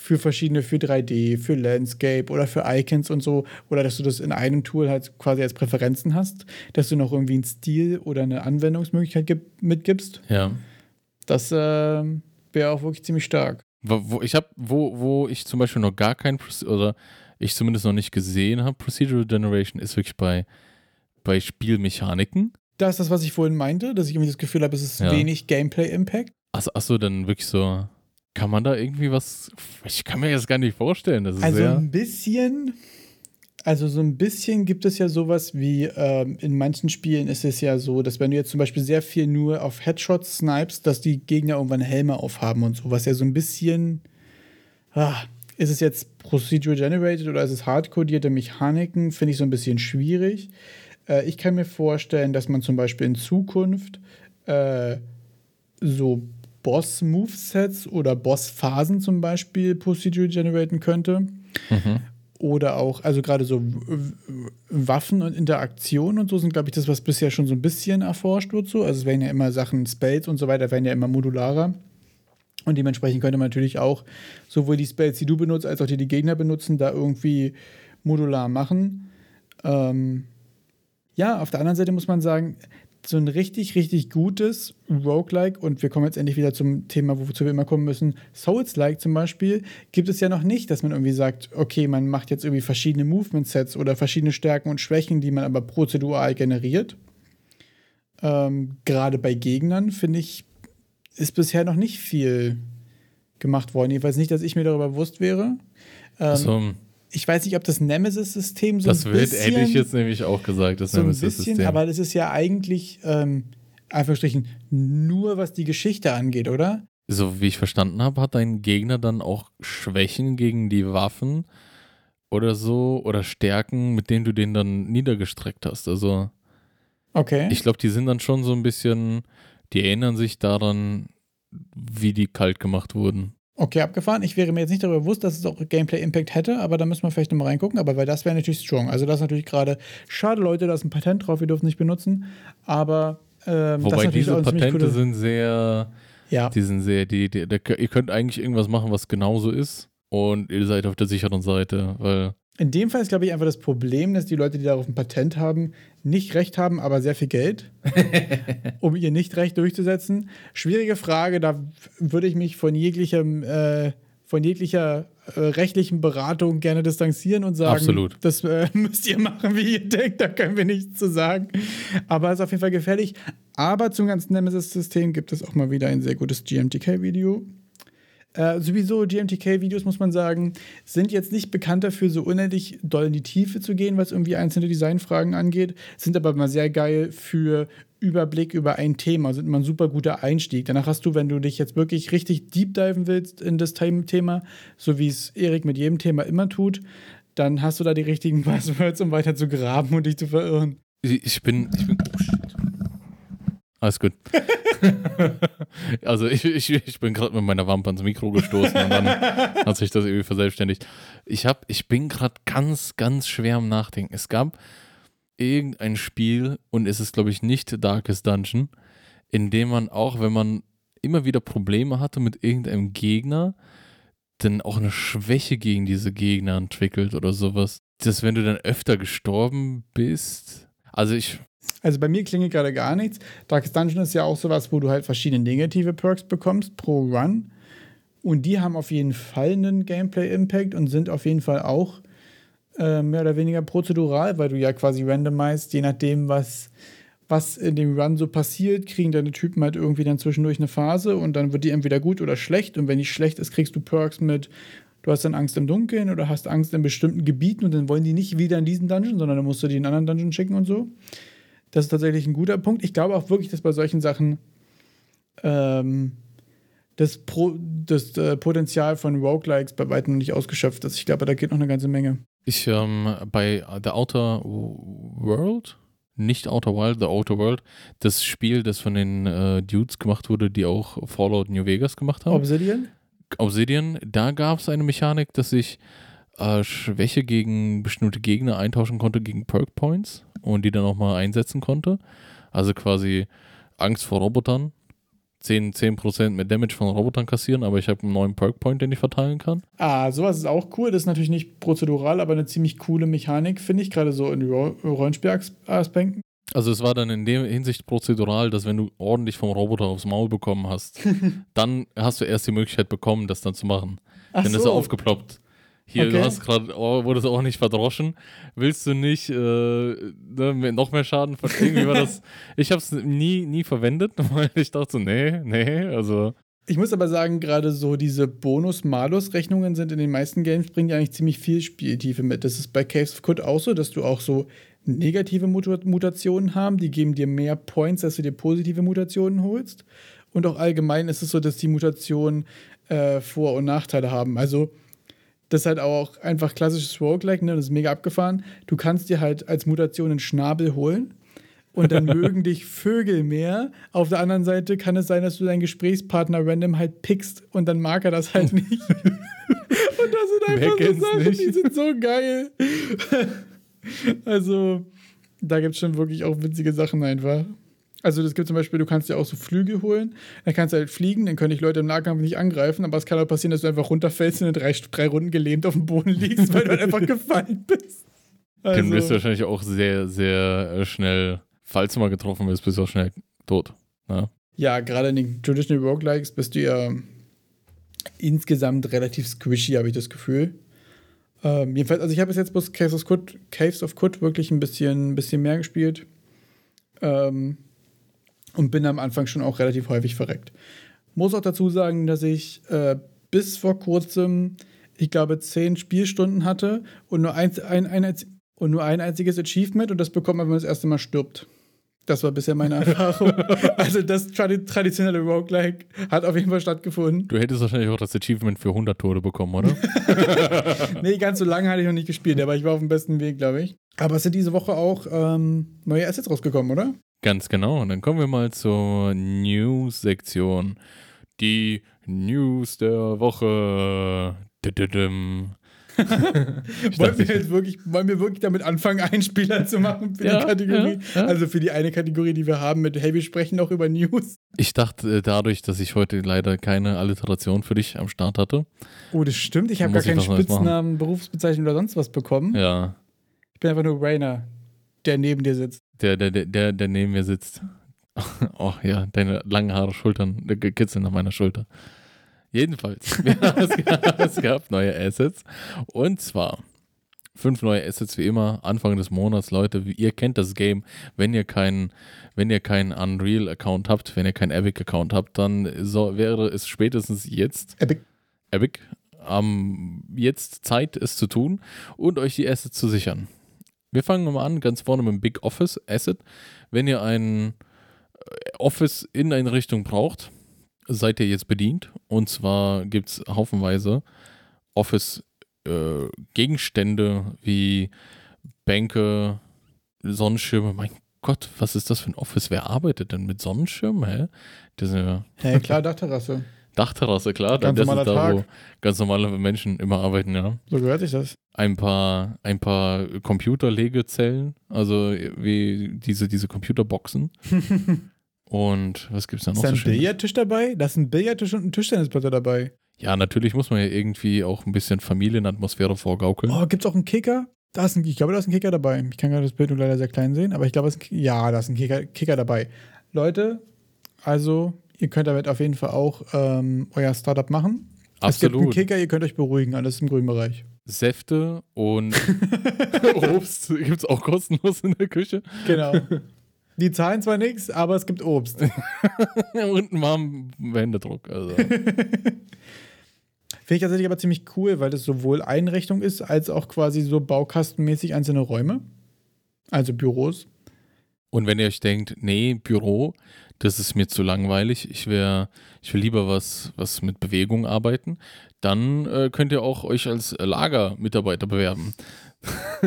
für verschiedene, für 3D, für Landscape oder für Icons und so. Oder dass du das in einem Tool halt quasi als Präferenzen hast, dass du noch irgendwie einen Stil oder eine Anwendungsmöglichkeit gib, mitgibst. Ja. Das äh, wäre auch wirklich ziemlich stark. Wo, wo ich habe, wo, wo ich zum Beispiel noch gar kein, oder ich zumindest noch nicht gesehen habe, Procedural Generation ist wirklich bei, bei Spielmechaniken. Das ist das, was ich vorhin meinte, dass ich irgendwie das Gefühl habe, es ist ja. wenig Gameplay-Impact. Achso, achso, dann wirklich so kann man da irgendwie was. Ich kann mir das gar nicht vorstellen. Also ein bisschen. Also so ein bisschen gibt es ja sowas wie ähm, in manchen Spielen ist es ja so, dass wenn du jetzt zum Beispiel sehr viel nur auf Headshots snipest, dass die Gegner irgendwann Helme aufhaben und so, was ja so ein bisschen ah, ist es jetzt Procedural Generated oder ist es hardcodierte Mechaniken, finde ich so ein bisschen schwierig. Äh, ich kann mir vorstellen, dass man zum Beispiel in Zukunft äh, so Boss-Movesets oder Boss-Phasen zum Beispiel Procedural generaten könnte. Mhm. Oder auch, also gerade so Waffen und Interaktionen und so sind, glaube ich, das, was bisher schon so ein bisschen erforscht wird. So. Also es werden ja immer Sachen, Spells und so weiter, werden ja immer modularer. Und dementsprechend könnte man natürlich auch sowohl die Spells, die du benutzt, als auch die die Gegner benutzen, da irgendwie modular machen. Ähm, ja, auf der anderen Seite muss man sagen, so ein richtig, richtig gutes Roguelike, und wir kommen jetzt endlich wieder zum Thema, wozu wir immer kommen müssen, Souls-like zum Beispiel, gibt es ja noch nicht, dass man irgendwie sagt, okay, man macht jetzt irgendwie verschiedene Movement-Sets oder verschiedene Stärken und Schwächen, die man aber prozedural generiert. Ähm, Gerade bei Gegnern, finde ich, ist bisher noch nicht viel gemacht worden. Jedenfalls nicht, dass ich mir darüber bewusst wäre. Ähm, so ich weiß nicht, ob das Nemesis-System so das ein bisschen. Das wird, hätte ich jetzt nämlich auch gesagt, das so Nemesis-System. Aber das ist ja eigentlich, ähm, einfach strichen, nur was die Geschichte angeht, oder? So wie ich verstanden habe, hat dein Gegner dann auch Schwächen gegen die Waffen oder so oder Stärken, mit denen du den dann niedergestreckt hast. Also. Okay. Ich glaube, die sind dann schon so ein bisschen, die erinnern sich daran, wie die kalt gemacht wurden. Okay, abgefahren. Ich wäre mir jetzt nicht darüber bewusst, dass es auch Gameplay-Impact hätte, aber da müssen wir vielleicht nochmal reingucken. Aber weil das wäre natürlich strong. Also das ist natürlich gerade schade, Leute, da ist ein Patent drauf, wir dürfen es nicht benutzen. Aber ähm, Wobei diese Patente sind sehr, ja. die sind sehr, die, die, die, ihr könnt eigentlich irgendwas machen, was genauso ist und ihr seid auf der sicheren Seite, weil in dem Fall ist, glaube ich, einfach das Problem, dass die Leute, die darauf ein Patent haben, nicht recht haben, aber sehr viel Geld, [laughs] um ihr Nicht-Recht durchzusetzen. Schwierige Frage, da würde ich mich von jeglichem, äh, von jeglicher äh, rechtlichen Beratung gerne distanzieren und sagen, Absolut. das äh, [laughs] müsst ihr machen, wie ihr denkt, da können wir nichts zu sagen. Aber es ist auf jeden Fall gefährlich. Aber zum ganzen Nemesis-System gibt es auch mal wieder ein sehr gutes GMTK-Video. Äh, sowieso GMTK-Videos, muss man sagen, sind jetzt nicht bekannt dafür, so unendlich doll in die Tiefe zu gehen, was irgendwie einzelne Designfragen angeht, sind aber mal sehr geil für Überblick über ein Thema, sind immer ein super guter Einstieg. Danach hast du, wenn du dich jetzt wirklich richtig deep diven willst in das Thema, so wie es Erik mit jedem Thema immer tut, dann hast du da die richtigen [laughs] Buzzwords, um weiter zu graben und dich zu verirren. Ich bin, ich bin. Alles gut. [laughs] also ich, ich, ich bin gerade mit meiner Wampe ans Mikro gestoßen und dann hat sich das irgendwie verselbstständigt. Ich, hab, ich bin gerade ganz, ganz schwer am Nachdenken. Es gab irgendein Spiel und es ist, glaube ich, nicht Darkest Dungeon, in dem man auch, wenn man immer wieder Probleme hatte mit irgendeinem Gegner, dann auch eine Schwäche gegen diese Gegner entwickelt oder sowas. Dass wenn du dann öfter gestorben bist. Also ich, also bei mir klingelt gerade gar nichts. Darkest Dungeon ist ja auch sowas, wo du halt verschiedene negative Perks bekommst pro Run. Und die haben auf jeden Fall einen Gameplay-Impact und sind auf jeden Fall auch äh, mehr oder weniger prozedural, weil du ja quasi randomized, je nachdem, was, was in dem Run so passiert, kriegen deine Typen halt irgendwie dann zwischendurch eine Phase und dann wird die entweder gut oder schlecht. Und wenn die schlecht ist, kriegst du Perks mit, du hast dann Angst im Dunkeln oder hast Angst in bestimmten Gebieten und dann wollen die nicht wieder in diesen Dungeon, sondern dann musst du die in einen anderen Dungeon schicken und so. Das ist tatsächlich ein guter Punkt. Ich glaube auch wirklich, dass bei solchen Sachen ähm, das, Pro, das äh, Potenzial von Roguelikes bei weitem noch nicht ausgeschöpft ist. Ich glaube, da geht noch eine ganze Menge. Ich, ähm, bei The Outer World, nicht Outer Wild, The Outer World, das Spiel, das von den äh, Dudes gemacht wurde, die auch Fallout New Vegas gemacht haben. Obsidian? Obsidian, da gab es eine Mechanik, dass ich äh, Schwäche gegen bestimmte Gegner eintauschen konnte gegen Perk Points und die dann auch mal einsetzen konnte. Also quasi Angst vor Robotern 10%, 10 mehr Damage von Robotern kassieren, aber ich habe einen neuen Perk Point, den ich verteilen kann. Ah, sowas ist auch cool. Das ist natürlich nicht prozedural, aber eine ziemlich coole Mechanik, finde ich, gerade so in Rollenspielaspekten. Also es war dann in der Hinsicht prozedural, dass wenn du ordentlich vom Roboter aufs Maul bekommen hast, [laughs] dann hast du erst die Möglichkeit bekommen, das dann zu machen. Ach dann so. ist er aufgeploppt. Hier, okay. du hast gerade, oh, wurdest auch nicht verdroschen. Willst du nicht äh, ne, noch mehr Schaden von irgendwie war das. [laughs] ich habe es nie, nie verwendet, [laughs] weil ich dachte so, nee, nee, also. Ich muss aber sagen, gerade so diese Bonus-Malus-Rechnungen sind in den meisten Games, bringen ja eigentlich ziemlich viel Spieltiefe mit. Das ist bei Caves of Code auch so, dass du auch so negative Mutationen haben, die geben dir mehr Points, dass du dir positive Mutationen holst. Und auch allgemein ist es so, dass die Mutationen äh, Vor- und Nachteile haben. Also das ist halt auch einfach klassisches Roguelike, ne? Das ist mega abgefahren. Du kannst dir halt als Mutation einen Schnabel holen und dann [laughs] mögen dich Vögel mehr. Auf der anderen Seite kann es sein, dass du deinen Gesprächspartner random halt pickst und dann mag er das halt nicht. [laughs] und das sind einfach Wer so Sachen, nicht? die sind so geil. [laughs] also, da gibt es schon wirklich auch witzige Sachen einfach. Also das gibt zum Beispiel, du kannst dir auch so Flügel holen, dann kannst du halt fliegen, dann können dich Leute im Nahkampf nicht angreifen, aber es kann auch passieren, dass du einfach runterfällst und in drei, drei Runden gelähmt auf dem Boden liegst, weil du halt einfach gefallen bist. Also, dann bist du wahrscheinlich auch sehr, sehr äh, schnell, falls du mal getroffen bist, bist du auch schnell tot. Ne? Ja, gerade in den Traditional Roguelikes bist du ja insgesamt relativ squishy, habe ich das Gefühl. Ähm, jedenfalls, also ich habe bis jetzt bloß Caves of Kut, Caves of Kut wirklich ein bisschen, bisschen mehr gespielt. Ähm, und bin am Anfang schon auch relativ häufig verreckt. Muss auch dazu sagen, dass ich äh, bis vor kurzem, ich glaube, zehn Spielstunden hatte und nur ein, ein, ein, und nur ein einziges Achievement und das bekommt man, wenn man das erste Mal stirbt. Das war bisher meine [laughs] Erfahrung. also das traditionelle Roguelike hat auf jeden Fall stattgefunden. Du hättest wahrscheinlich auch das Achievement für 100 Tode bekommen, oder? [laughs] nee, ganz so lange hatte ich noch nicht gespielt, aber ich war auf dem besten Weg, glaube ich. Aber es sind diese Woche auch ähm, neue Assets rausgekommen, oder? Ganz genau. Und dann kommen wir mal zur News-Sektion. Die News der Woche. [laughs] wollen, wir jetzt wirklich, wollen wir wirklich damit anfangen, einen Spieler zu machen für ja, die Kategorie? Ja, ja. Also für die eine Kategorie, die wir haben mit Hey, wir sprechen noch über News. Ich dachte äh, dadurch, dass ich heute leider keine Alliteration für dich am Start hatte. Oh, das stimmt. Ich habe gar keinen Spitznamen, Berufsbezeichnung oder sonst was bekommen. Ja. Ich bin einfach nur Rainer, der neben dir sitzt. Der, der, der, der neben mir sitzt. [laughs] Oh ja, deine langen Haare, Schultern, kitzeln nach meiner Schulter. Jedenfalls, [laughs] [laughs] es, gab neue Assets. Und zwar fünf neue Assets wie immer, Anfang des Monats, Leute. Ihr kennt das Game. Wenn ihr keinen, wenn ihr keinen Unreal-Account habt, wenn ihr keinen Epic-Account habt, dann so wäre es spätestens jetzt Epic. Epic. Ähm, jetzt Zeit, es zu tun und euch die Assets zu sichern. Wir fangen mal an, ganz vorne mit dem Big Office Asset. Wenn ihr ein äh, Office in eine Richtung braucht, seid ihr jetzt bedient. Und zwar gibt es haufenweise Office-Gegenstände äh, wie Bänke, Sonnenschirme. Mein Gott, was ist das für ein Office? Wer arbeitet denn mit Sonnenschirmen? Hä? Das ist ja. Hey, klar, Dachterrasse. Dachterrasse, klar. Ganz das ist da, Tag. wo ganz normale Menschen immer arbeiten, ja. So gehört sich das. Ein paar, ein paar Computerlegezellen, also wie diese, diese Computerboxen. [laughs] und was gibt es da noch? Ist da ein so Billardtisch dabei? Da ist ein Billardtisch und ein Tischtennisplatte dabei. Ja, natürlich muss man ja irgendwie auch ein bisschen Familienatmosphäre vorgaukeln. Oh, gibt es auch einen Kicker? Da ist ein, ich glaube, da ist ein Kicker dabei. Ich kann gerade das Bild nur leider sehr klein sehen, aber ich glaube, ja, da ist ein Kicker, Kicker dabei. Leute, also Ihr könnt damit auf jeden Fall auch ähm, euer Startup machen. Absolut. Es gibt einen Kicker, ihr könnt euch beruhigen, alles im grünen Bereich. Säfte und [laughs] Obst gibt es auch kostenlos in der Küche. Genau. [laughs] Die zahlen zwar nichts, aber es gibt Obst. [laughs] und einen warmen Händedruck. Also. Finde ich tatsächlich aber ziemlich cool, weil das sowohl Einrichtung ist, als auch quasi so baukastenmäßig einzelne Räume. Also Büros. Und wenn ihr euch denkt, nee, Büro, das ist mir zu langweilig, ich, wär, ich will lieber was, was mit Bewegung arbeiten, dann äh, könnt ihr auch euch als Lagermitarbeiter bewerben. [laughs]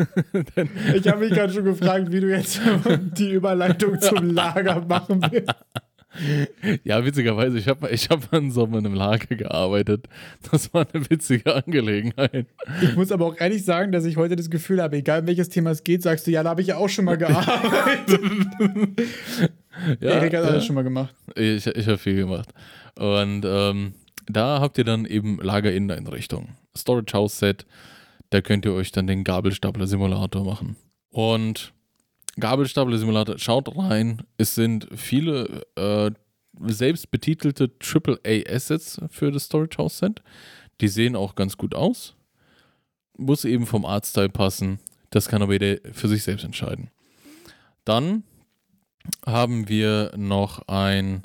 ich habe mich gerade schon gefragt, wie du jetzt [laughs] die Überleitung zum Lager machen willst. Ja, witzigerweise, ich habe ich hab einen Sommer in einem Lager gearbeitet. Das war eine witzige Angelegenheit. Ich muss aber auch ehrlich sagen, dass ich heute das Gefühl habe, egal welches Thema es geht, sagst du, ja, da habe ich ja auch schon mal gearbeitet. [laughs] ja, Erik hat alles schon mal gemacht. Ich, ich habe viel gemacht. Und ähm, da habt ihr dann eben Lagerinneneinrichtung. Storage House Set, da könnt ihr euch dann den Gabelstapler-Simulator machen. Und Gabelstapler-Simulator, schaut rein. Es sind viele äh, selbst betitelte AAA-Assets für das Storage House Set. Die sehen auch ganz gut aus. Muss eben vom Artstyle passen. Das kann aber jeder für sich selbst entscheiden. Dann haben wir noch ein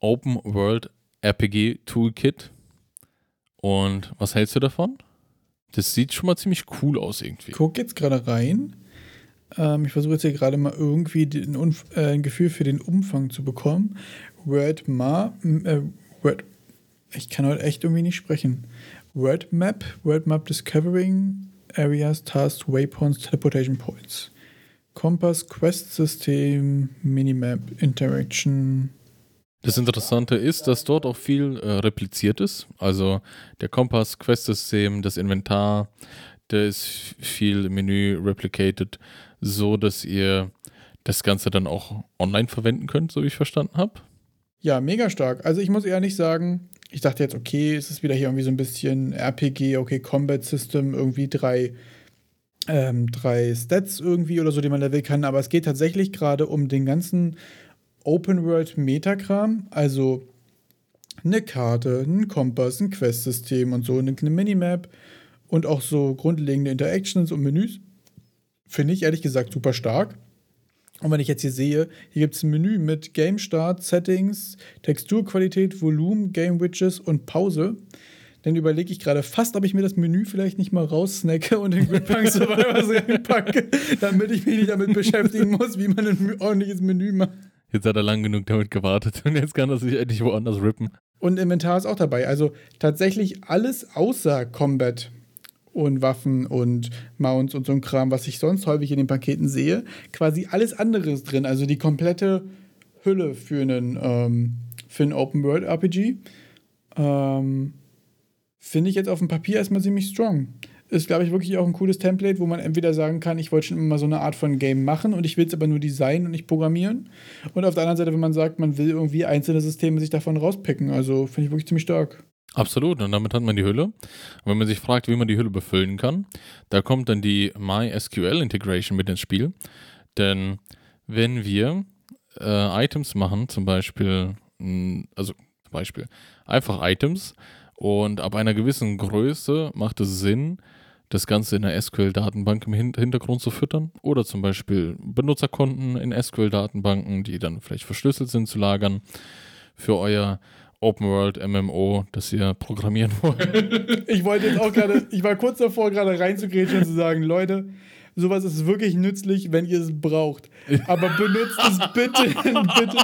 Open World RPG Toolkit. Und was hältst du davon? Das sieht schon mal ziemlich cool aus irgendwie. Guck jetzt gerade rein. Ähm, ich versuche jetzt hier gerade mal irgendwie den, äh, ein Gefühl für den Umfang zu bekommen. Word Ma, äh, Word, ich kann heute echt irgendwie nicht sprechen. Word Map, Word Map Discovering Areas, Tasks, Waypoints, Teleportation Points. Kompass, Quest System, Minimap, Interaction. Das Interessante ist, dass dort auch viel äh, repliziert ist. Also der Kompass, Quest-System, das Inventar, da ist viel Menü replicated so dass ihr das Ganze dann auch online verwenden könnt, so wie ich verstanden habe. Ja, mega stark. Also ich muss ehrlich sagen, ich dachte jetzt, okay, es ist wieder hier irgendwie so ein bisschen RPG, okay, Combat System, irgendwie drei, ähm, drei Stats irgendwie oder so, die man leveln kann, aber es geht tatsächlich gerade um den ganzen Open World Metakram, also eine Karte, ein Kompass, ein Quest-System und so, eine Minimap und auch so grundlegende Interactions und Menüs. Finde ich ehrlich gesagt super stark. Und wenn ich jetzt hier sehe, hier gibt es ein Menü mit Game Start, Settings, Texturqualität, Volumen, Game Widgets und Pause. Dann überlege ich gerade fast, ob ich mir das Menü vielleicht nicht mal raussnacke und in Gridpunk Survivors reinpacke, damit ich mich nicht damit beschäftigen muss, wie man ein ordentliches Menü macht. Jetzt hat er lang genug damit gewartet und jetzt kann er sich endlich woanders rippen. Und Inventar ist auch dabei. Also tatsächlich alles außer Combat und Waffen und Mounts und so ein Kram, was ich sonst häufig in den Paketen sehe. Quasi alles andere ist drin. Also die komplette Hülle für einen, ähm, für einen Open World RPG. Ähm, Finde ich jetzt auf dem Papier erstmal ziemlich strong. Ist, glaube ich, wirklich auch ein cooles Template, wo man entweder sagen kann, ich wollte schon immer so eine Art von Game machen und ich will es aber nur designen und nicht programmieren. Und auf der anderen Seite, wenn man sagt, man will irgendwie einzelne Systeme sich davon rauspicken. Also finde ich wirklich ziemlich stark. Absolut, und damit hat man die Hülle. Und wenn man sich fragt, wie man die Hülle befüllen kann, da kommt dann die MySQL Integration mit ins Spiel. Denn wenn wir äh, Items machen, zum Beispiel, also zum Beispiel einfach Items und ab einer gewissen Größe macht es Sinn, das Ganze in der SQL-Datenbank im Hintergrund zu füttern oder zum Beispiel Benutzerkonten in SQL-Datenbanken, die dann vielleicht verschlüsselt sind, zu lagern für euer Open World MMO, das ihr programmieren wollt. [laughs] Ich wollte jetzt auch gerade, ich war kurz davor, gerade reinzugrätschen und zu sagen, Leute, sowas ist wirklich nützlich, wenn ihr es braucht. Aber benutzt es bitte, [laughs] bitte.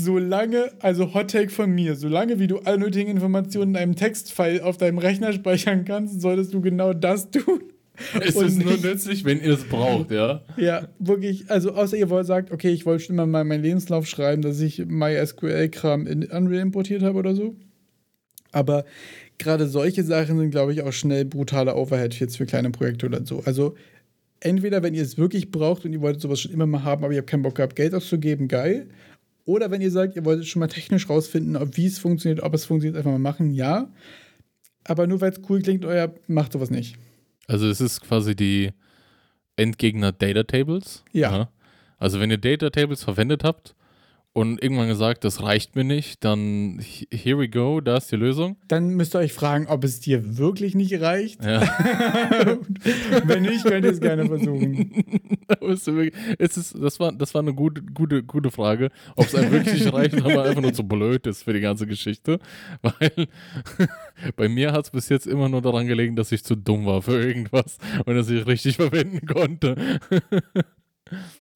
Solange, also Hot Take von mir, solange wie du alle nötigen Informationen in einem Textfile auf deinem Rechner speichern kannst, solltest du genau das tun. Es ist nur nützlich, wenn ihr es braucht, ja? Ja, wirklich. Also, außer ihr wollt sagt, okay, ich wollte schon immer mal meinen Lebenslauf schreiben, dass ich MySQL-Kram in Unreal importiert habe oder so. Aber gerade solche Sachen sind, glaube ich, auch schnell brutale Overhead jetzt für kleine Projekte oder so. Also, entweder, wenn ihr es wirklich braucht und ihr wolltet sowas schon immer mal haben, aber ihr habt keinen Bock gehabt, Geld auszugeben, geil. Oder wenn ihr sagt, ihr wolltet schon mal technisch rausfinden, wie es funktioniert, ob es funktioniert, einfach mal machen, ja. Aber nur weil es cool klingt, euer macht sowas nicht. Also es ist quasi die Endgegner Data Tables. Ja. ja. Also wenn ihr Data Tables verwendet habt und irgendwann gesagt, das reicht mir nicht, dann here we go, da ist die Lösung. Dann müsst ihr euch fragen, ob es dir wirklich nicht reicht. Ja. [laughs] Wenn nicht, könnt ihr es gerne versuchen. [laughs] es ist, das, war, das war eine gute, gute, gute Frage, ob es einem wirklich reicht oder einfach nur zu blöd ist für die ganze Geschichte. [laughs] Weil bei mir hat es bis jetzt immer nur daran gelegen, dass ich zu dumm war für irgendwas und dass ich richtig verwenden konnte.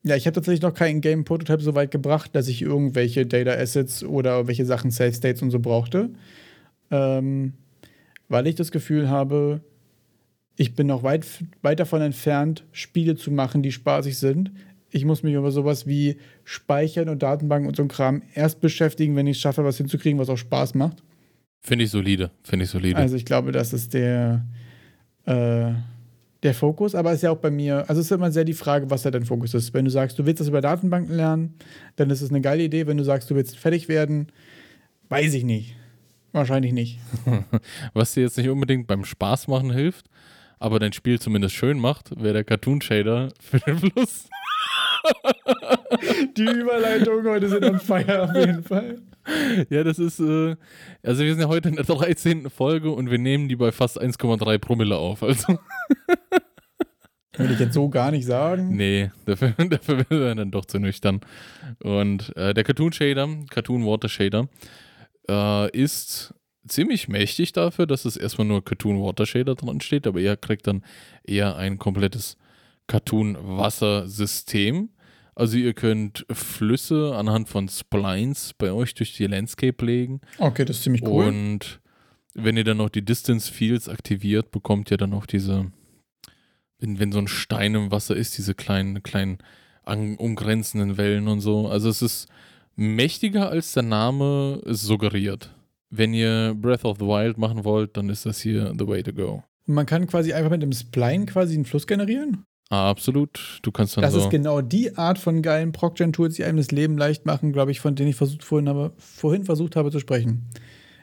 Ja, ich habe tatsächlich noch keinen Game-Prototype so weit gebracht, dass ich irgendwelche Data Assets oder welche Sachen Safe States und so brauchte. Ähm, weil ich das Gefühl habe, ich bin noch weit, weit davon entfernt, Spiele zu machen, die spaßig sind. Ich muss mich über sowas wie Speichern und Datenbanken und so ein Kram erst beschäftigen, wenn ich es schaffe, was hinzukriegen, was auch Spaß macht. Finde ich solide, finde ich solide. Also ich glaube, das ist der, äh, der Fokus, aber es ist ja auch bei mir, also es ist immer sehr die Frage, was da dein Fokus ist. Wenn du sagst, du willst das über Datenbanken lernen, dann ist es eine geile Idee. Wenn du sagst, du willst fertig werden, weiß ich nicht. Wahrscheinlich nicht. [laughs] was dir jetzt nicht unbedingt beim Spaß machen hilft, aber dein Spiel zumindest schön macht, wäre der Cartoon Shader für den Fluss. [laughs] Die Überleitungen heute sind am Feier auf jeden [laughs] Fall. Ja, das ist, äh, also wir sind ja heute in der 13. Folge und wir nehmen die bei fast 1,3 Promille auf. Also. [laughs] Würde ich jetzt so gar nicht sagen. Nee, dafür, [laughs] dafür wäre wir dann doch zu nüchtern. Und äh, der Cartoon Shader, Cartoon Water Shader, äh, ist ziemlich mächtig dafür, dass es erstmal nur Cartoon Water Shader dran steht, aber er kriegt dann eher ein komplettes Cartoon Wasser System. Also ihr könnt Flüsse anhand von Splines bei euch durch die Landscape legen. Okay, das ist ziemlich cool. Und wenn ihr dann noch die Distance Fields aktiviert, bekommt ihr dann auch diese, wenn, wenn so ein Stein im Wasser ist, diese kleinen, kleinen umgrenzenden Wellen und so. Also es ist mächtiger als der Name es suggeriert. Wenn ihr Breath of the Wild machen wollt, dann ist das hier the way to go. Man kann quasi einfach mit dem Spline quasi einen Fluss generieren? Absolut. Du kannst dann Das so ist genau die Art von geilen Procgen-Tools, die einem das Leben leicht machen, glaube ich, von denen ich versucht, vorhin, habe, vorhin versucht habe zu sprechen.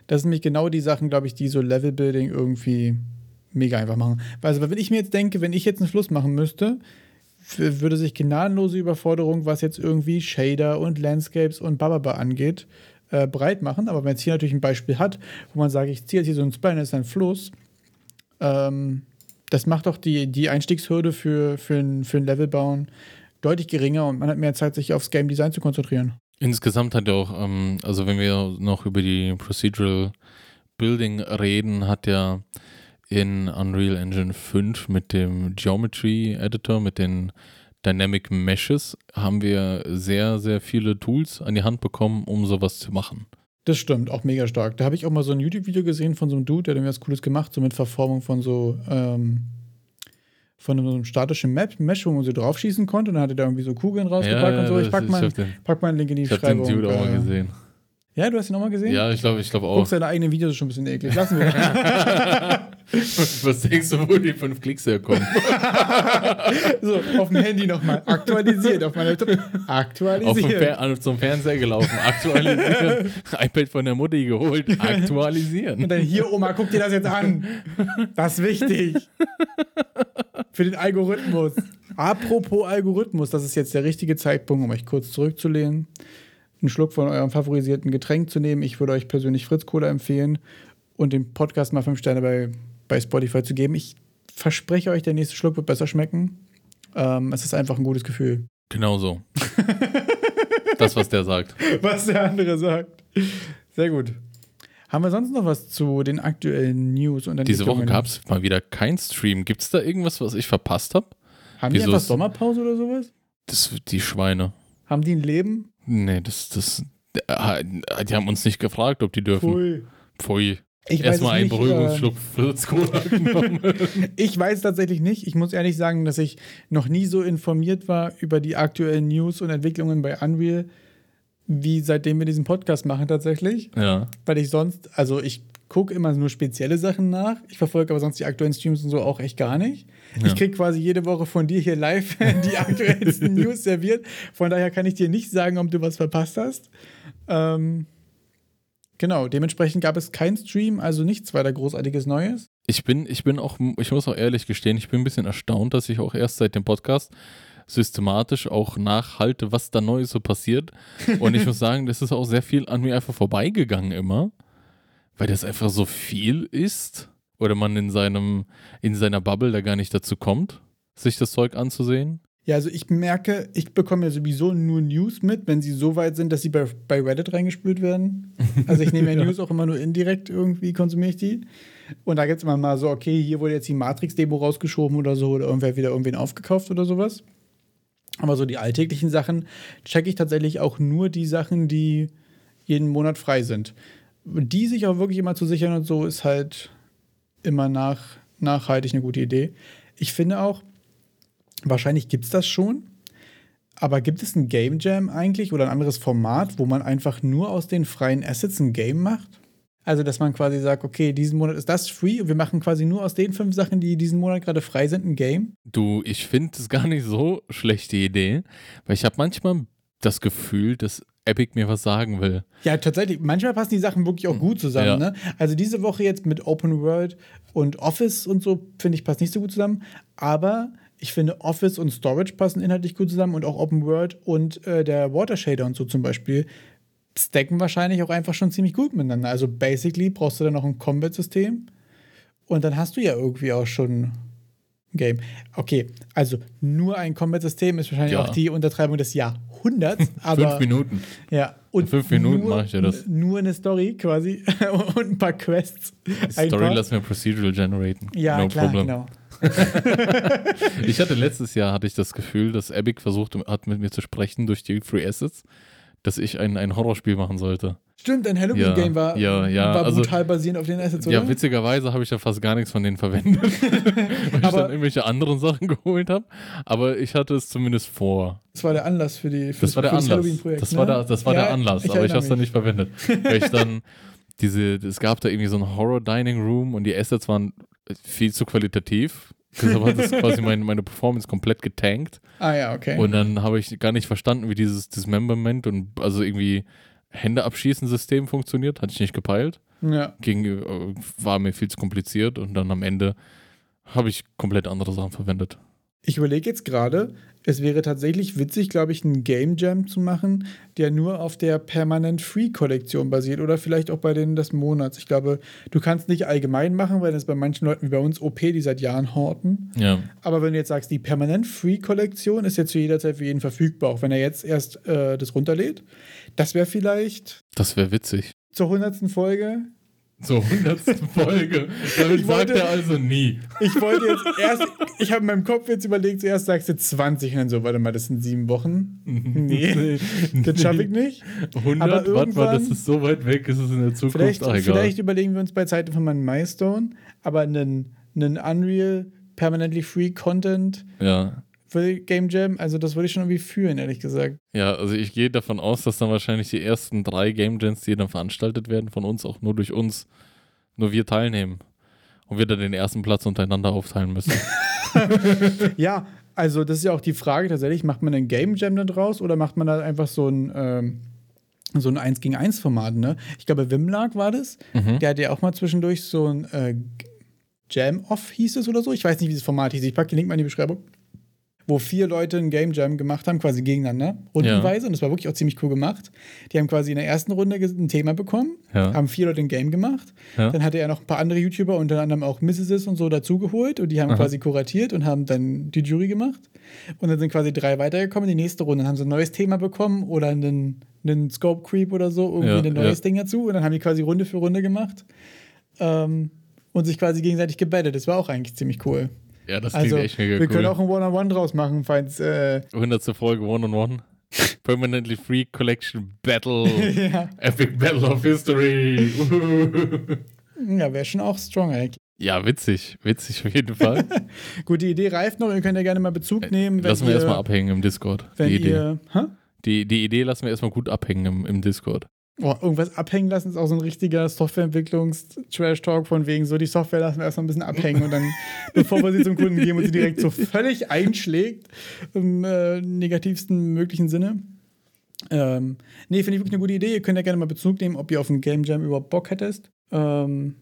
Das sind nämlich genau die Sachen, glaube ich, die so Level-Building irgendwie mega einfach machen. Also, wenn ich mir jetzt denke, wenn ich jetzt einen Fluss machen müsste, würde sich gnadenlose Überforderung, was jetzt irgendwie Shader und Landscapes und Bababa angeht, äh, breit machen. Aber wenn man jetzt hier natürlich ein Beispiel hat, wo man sagt, ich ziehe jetzt hier so ein Spline, das ist ein Fluss, ähm, das macht doch die, die Einstiegshürde für, für, ein, für ein Level bauen deutlich geringer und man hat mehr Zeit, sich aufs Game Design zu konzentrieren. Insgesamt hat er auch, ähm, also wenn wir noch über die Procedural Building reden, hat er in Unreal Engine 5 mit dem Geometry Editor, mit den Dynamic Meshes, haben wir sehr, sehr viele Tools an die Hand bekommen, um sowas zu machen. Das stimmt, auch mega stark. Da habe ich auch mal so ein YouTube-Video gesehen von so einem Dude, der hat irgendwie was Cooles gemacht, so mit Verformung von so, ähm, von so einem statischen Map, Mesh, wo man so draufschießen konnte und dann hat er da irgendwie so Kugeln rausgepackt und so. Ich das- pack mal, hab den, pack mal einen Link in die ich hab den Beschreibung. Dude auch mal äh, gesehen. Ja, du hast ihn auch mal gesehen? Ja, ich glaube ich glaub auch. Guckst deine eigenen Videos, schon ein bisschen eklig. Lassen wir. [laughs] Was denkst du, wo die fünf Klicks herkommen? [laughs] so, auf dem Handy nochmal. Aktualisiert. Auf meinem Laptop. Auf dem Aktualisiert. Zum Fernseher gelaufen, aktualisieren. [laughs] iPad von der Mutti geholt, aktualisieren. Und dann hier, Oma, guck dir das jetzt an. Das ist wichtig. Für den Algorithmus. Apropos Algorithmus, das ist jetzt der richtige Zeitpunkt, um euch kurz zurückzulehnen, einen Schluck von eurem favorisierten Getränk zu nehmen. Ich würde euch persönlich Fritz Cola empfehlen und dem Podcast mal fünf Sterne bei, bei Spotify zu geben. Ich verspreche euch, der nächste Schluck wird besser schmecken. Ähm, es ist einfach ein gutes Gefühl. Genau so. [laughs] Das, was der sagt. was der andere sagt. Sehr gut. Haben wir sonst noch was zu den aktuellen News und Diese Woche gab es mal wieder kein Stream. Gibt es da irgendwas, was ich verpasst habe? Haben die Wieso einfach ist- Sommerpause oder sowas? Das die Schweine. Haben die ein Leben? Nee, das, das. äh, Die haben uns nicht gefragt, ob die dürfen. Pfui. Pfui. Ich weiß Erstmal einen nicht, Beruhigungsschluck Cola [laughs] genommen. äh, Ich weiß tatsächlich nicht. Ich muss ehrlich sagen, dass ich noch nie so informiert war über die aktuellen News und Entwicklungen bei Unreal, wie seitdem wir diesen Podcast machen tatsächlich. ja. Weil ich sonst, also ich gucke immer nur spezielle Sachen nach. Ich verfolge aber sonst die aktuellen Streams und so auch echt gar nicht. Ja. Ich kriege quasi jede Woche von dir hier live [laughs] die aktuellsten [laughs] News serviert. Von daher kann ich dir nicht sagen, ob du was verpasst hast. Ähm, genau, dementsprechend gab es keinen Stream, also nichts weiter Großartiges Neues. Ich bin, ich bin auch, ich muss auch ehrlich gestehen, ich bin ein bisschen erstaunt, dass ich auch erst seit dem Podcast systematisch auch nachhalte, was da Neues so passiert. Und ich muss [laughs] sagen, das ist auch sehr viel an mir einfach vorbeigegangen immer, weil das einfach so viel ist oder man in seinem, in seiner Bubble da gar nicht dazu kommt, sich das Zeug anzusehen. Ja, also ich merke, ich bekomme ja sowieso nur News mit, wenn sie so weit sind, dass sie bei, bei Reddit reingespült werden. [laughs] Also ich nehme ja, Ja. News auch immer nur indirekt irgendwie, konsumiere ich die. Und da gibt es immer mal so, okay, hier wurde jetzt die Matrix-Demo rausgeschoben oder so, oder irgendwer hat wieder irgendwen aufgekauft oder sowas. Aber so die alltäglichen Sachen checke ich tatsächlich auch nur die Sachen, die jeden Monat frei sind. Die sich auch wirklich immer zu sichern und so ist halt immer nach, nachhaltig eine gute Idee. Ich finde auch, wahrscheinlich gibt es das schon, aber gibt es ein Game Jam eigentlich oder ein anderes Format, wo man einfach nur aus den freien Assets ein Game macht? Also, dass man quasi sagt, okay, diesen Monat ist das free und wir machen quasi nur aus den fünf Sachen, die diesen Monat gerade frei sind, ein Game? Du, ich finde es gar nicht so schlechte Idee, weil ich habe manchmal das Gefühl, dass Epic mir was sagen will. Ja, tatsächlich. Manchmal passen die Sachen wirklich auch gut zusammen. Ja. Ne? Also diese Woche jetzt mit Open World und Office und so, finde ich, passt nicht so gut zusammen. Aber ich finde, Office und Storage passen inhaltlich gut zusammen und auch Open World und äh, der Water Shader und so zum Beispiel stacken wahrscheinlich auch einfach schon ziemlich gut miteinander. Also basically brauchst du dann noch ein Combat-System und dann hast du ja irgendwie auch schon ein Game. Okay, also nur ein Combat-System ist wahrscheinlich ja. auch die Untertreibung des Jahrhunderts. [laughs] Aber, fünf Minuten. Ja. Und In fünf Minuten mache ich ja das. Nur eine Story quasi [laughs] und ein paar Quests. Story lassen wir procedural generaten. Ja, no klar, problem. genau. [laughs] ich hatte letztes Jahr hatte ich das Gefühl, dass Epic versucht hat mit mir zu sprechen durch die Free Assets dass ich ein, ein Horrorspiel machen sollte. Stimmt, ein Halloween-Game ja, war, ja, ja. war also, brutal basierend auf den Assets, oder? Ja, witzigerweise habe ich ja fast gar nichts von denen verwendet, [laughs] weil ich dann irgendwelche anderen Sachen [laughs] geholt habe. Aber ich hatte es zumindest vor. Das war der Anlass für, die, für das, das, war der Anlass. Halloween-Projekt. Das, ne? war, der, das war ja, der Anlass, ich aber ich habe es dann nicht verwendet. weil ich dann diese, es gab da irgendwie so ein Horror-Dining-Room und die Assets waren viel zu qualitativ Deshalb hat das quasi mein, meine Performance komplett getankt. Ah ja, okay. Und dann habe ich gar nicht verstanden, wie dieses Dismemberment und also irgendwie Hände abschießen System funktioniert. Hatte ich nicht gepeilt. Ja. Ging, äh, war mir viel zu kompliziert und dann am Ende habe ich komplett andere Sachen verwendet. Ich überlege jetzt gerade, es wäre tatsächlich witzig, glaube ich, einen Game Jam zu machen, der nur auf der Permanent Free Kollektion basiert oder vielleicht auch bei denen des Monats. Ich glaube, du kannst nicht allgemein machen, weil das bei manchen Leuten wie bei uns OP, die seit Jahren horten. Ja. Aber wenn du jetzt sagst, die Permanent Free Kollektion ist jetzt zu jeder Zeit für jeden verfügbar, auch wenn er jetzt erst äh, das runterlädt, das wäre vielleicht. Das wäre witzig. Zur hundertsten Folge zur hundertsten [laughs] Folge. Damit wollte, sagt er also nie. Ich wollte jetzt erst, ich habe in meinem Kopf jetzt überlegt, zuerst sagst du 20 und dann so, warte mal, das sind sieben Wochen. [laughs] Nee, das schaffe ich nicht. 100, warte mal, das ist so weit weg, ist es in der Zukunft vielleicht, egal. Vielleicht überlegen wir uns bei Zeiten von meinem Milestone, aber einen, einen Unreal Permanently Free Content ja für Game Jam. Also das würde ich schon irgendwie fühlen, ehrlich gesagt. Ja, also ich gehe davon aus, dass dann wahrscheinlich die ersten drei Game Jams, die dann veranstaltet werden, von uns auch nur durch uns, nur wir teilnehmen. Und wir dann den ersten Platz untereinander aufteilen müssen. [laughs] [laughs] ja, also das ist ja auch die Frage tatsächlich, macht man ein Game Jam dann draus oder macht man da einfach so ein ähm, so ein 1 gegen 1 Format, ne? Ich glaube, Wimlag war das. Mhm. Der hat ja auch mal zwischendurch so ein äh, Jam-Off hieß es oder so. Ich weiß nicht, wie das Format hieß. Ich packe den Link mal in die Beschreibung wo vier Leute ein Game Jam gemacht haben, quasi gegeneinander, rundenweise. Ja. Und das war wirklich auch ziemlich cool gemacht. Die haben quasi in der ersten Runde ein Thema bekommen, ja. haben vier Leute ein Game gemacht. Ja. Dann hatte er noch ein paar andere YouTuber, unter anderem auch Mrs. und so dazugeholt. Und die haben Aha. quasi kuratiert und haben dann die Jury gemacht. Und dann sind quasi drei weitergekommen. Die nächste Runde dann haben sie ein neues Thema bekommen oder einen, einen Scope Creep oder so, irgendwie ein neues Ding dazu. Und dann haben die quasi Runde für Runde gemacht. Ähm, und sich quasi gegenseitig gebettet. Das war auch eigentlich ziemlich cool. Ja, das klingt also, echt mega wir cool. Wir können auch ein One-on-One -on -One draus machen, falls. Äh 100. Folge One-on-One. -on [laughs] -One. Permanently Free Collection Battle. [laughs] ja. Epic Battle of History. ja, wäre schon auch strong, ey. Ja, witzig. Witzig auf jeden Fall. [laughs] Gut, die Idee reift noch. Ihr könnt ja gerne mal Bezug äh, nehmen. Lassen wir erstmal abhängen im Discord. Wenn die Idee. Ihr, die, die Idee lassen wir erstmal gut abhängen im, im Discord. Oh, irgendwas abhängen lassen ist auch so ein richtiger Softwareentwicklungs-Trash-Talk von wegen so, die Software lassen wir erstmal ein bisschen abhängen und dann, [laughs] bevor wir sie zum Kunden geben und sie direkt so völlig einschlägt, im äh, negativsten möglichen Sinne. Ähm, nee, finde ich wirklich eine gute Idee. Ihr könnt ja gerne mal Bezug nehmen, ob ihr auf ein Game Jam überhaupt Bock hättest. Ähm,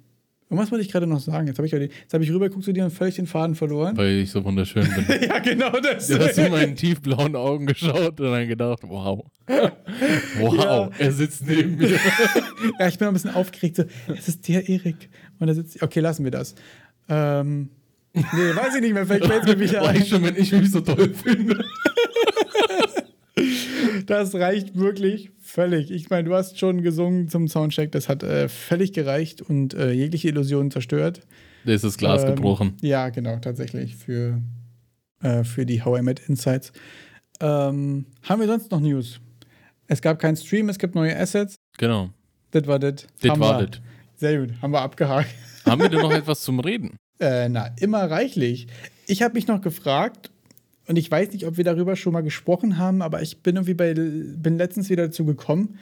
Irgendwas wollte ich gerade noch sagen. Jetzt habe ich, hab ich rübergeguckt zu dir und völlig den Faden verloren. Weil ich so wunderschön bin. [laughs] ja, genau [laughs] das. Du hast in meinen tiefblauen Augen geschaut und dann gedacht, wow. wow, ja. er sitzt neben mir. [laughs] ja, ich bin ein bisschen aufgeregt. So, es ist der Erik. Und er sitzt. Okay, lassen wir das. Ähm, nee, weiß ich nicht mehr. Vielleicht fällt es mir wieder ein. schon, wenn ich mich so toll finde. Das reicht wirklich völlig. Ich meine, du hast schon gesungen zum Soundcheck, das hat äh, völlig gereicht und äh, jegliche Illusionen zerstört. Da ist das Glas ähm, gebrochen. Ja, genau, tatsächlich für, äh, für die How I Met Insights. Ähm, haben wir sonst noch News? Es gab keinen Stream, es gibt neue Assets. Genau. Das war das. Das war das. Sehr gut, haben wir abgehakt. Haben wir denn noch etwas zum Reden? Äh, na, immer reichlich. Ich habe mich noch gefragt, und ich weiß nicht, ob wir darüber schon mal gesprochen haben, aber ich bin irgendwie bei, bin letztens wieder dazu gekommen,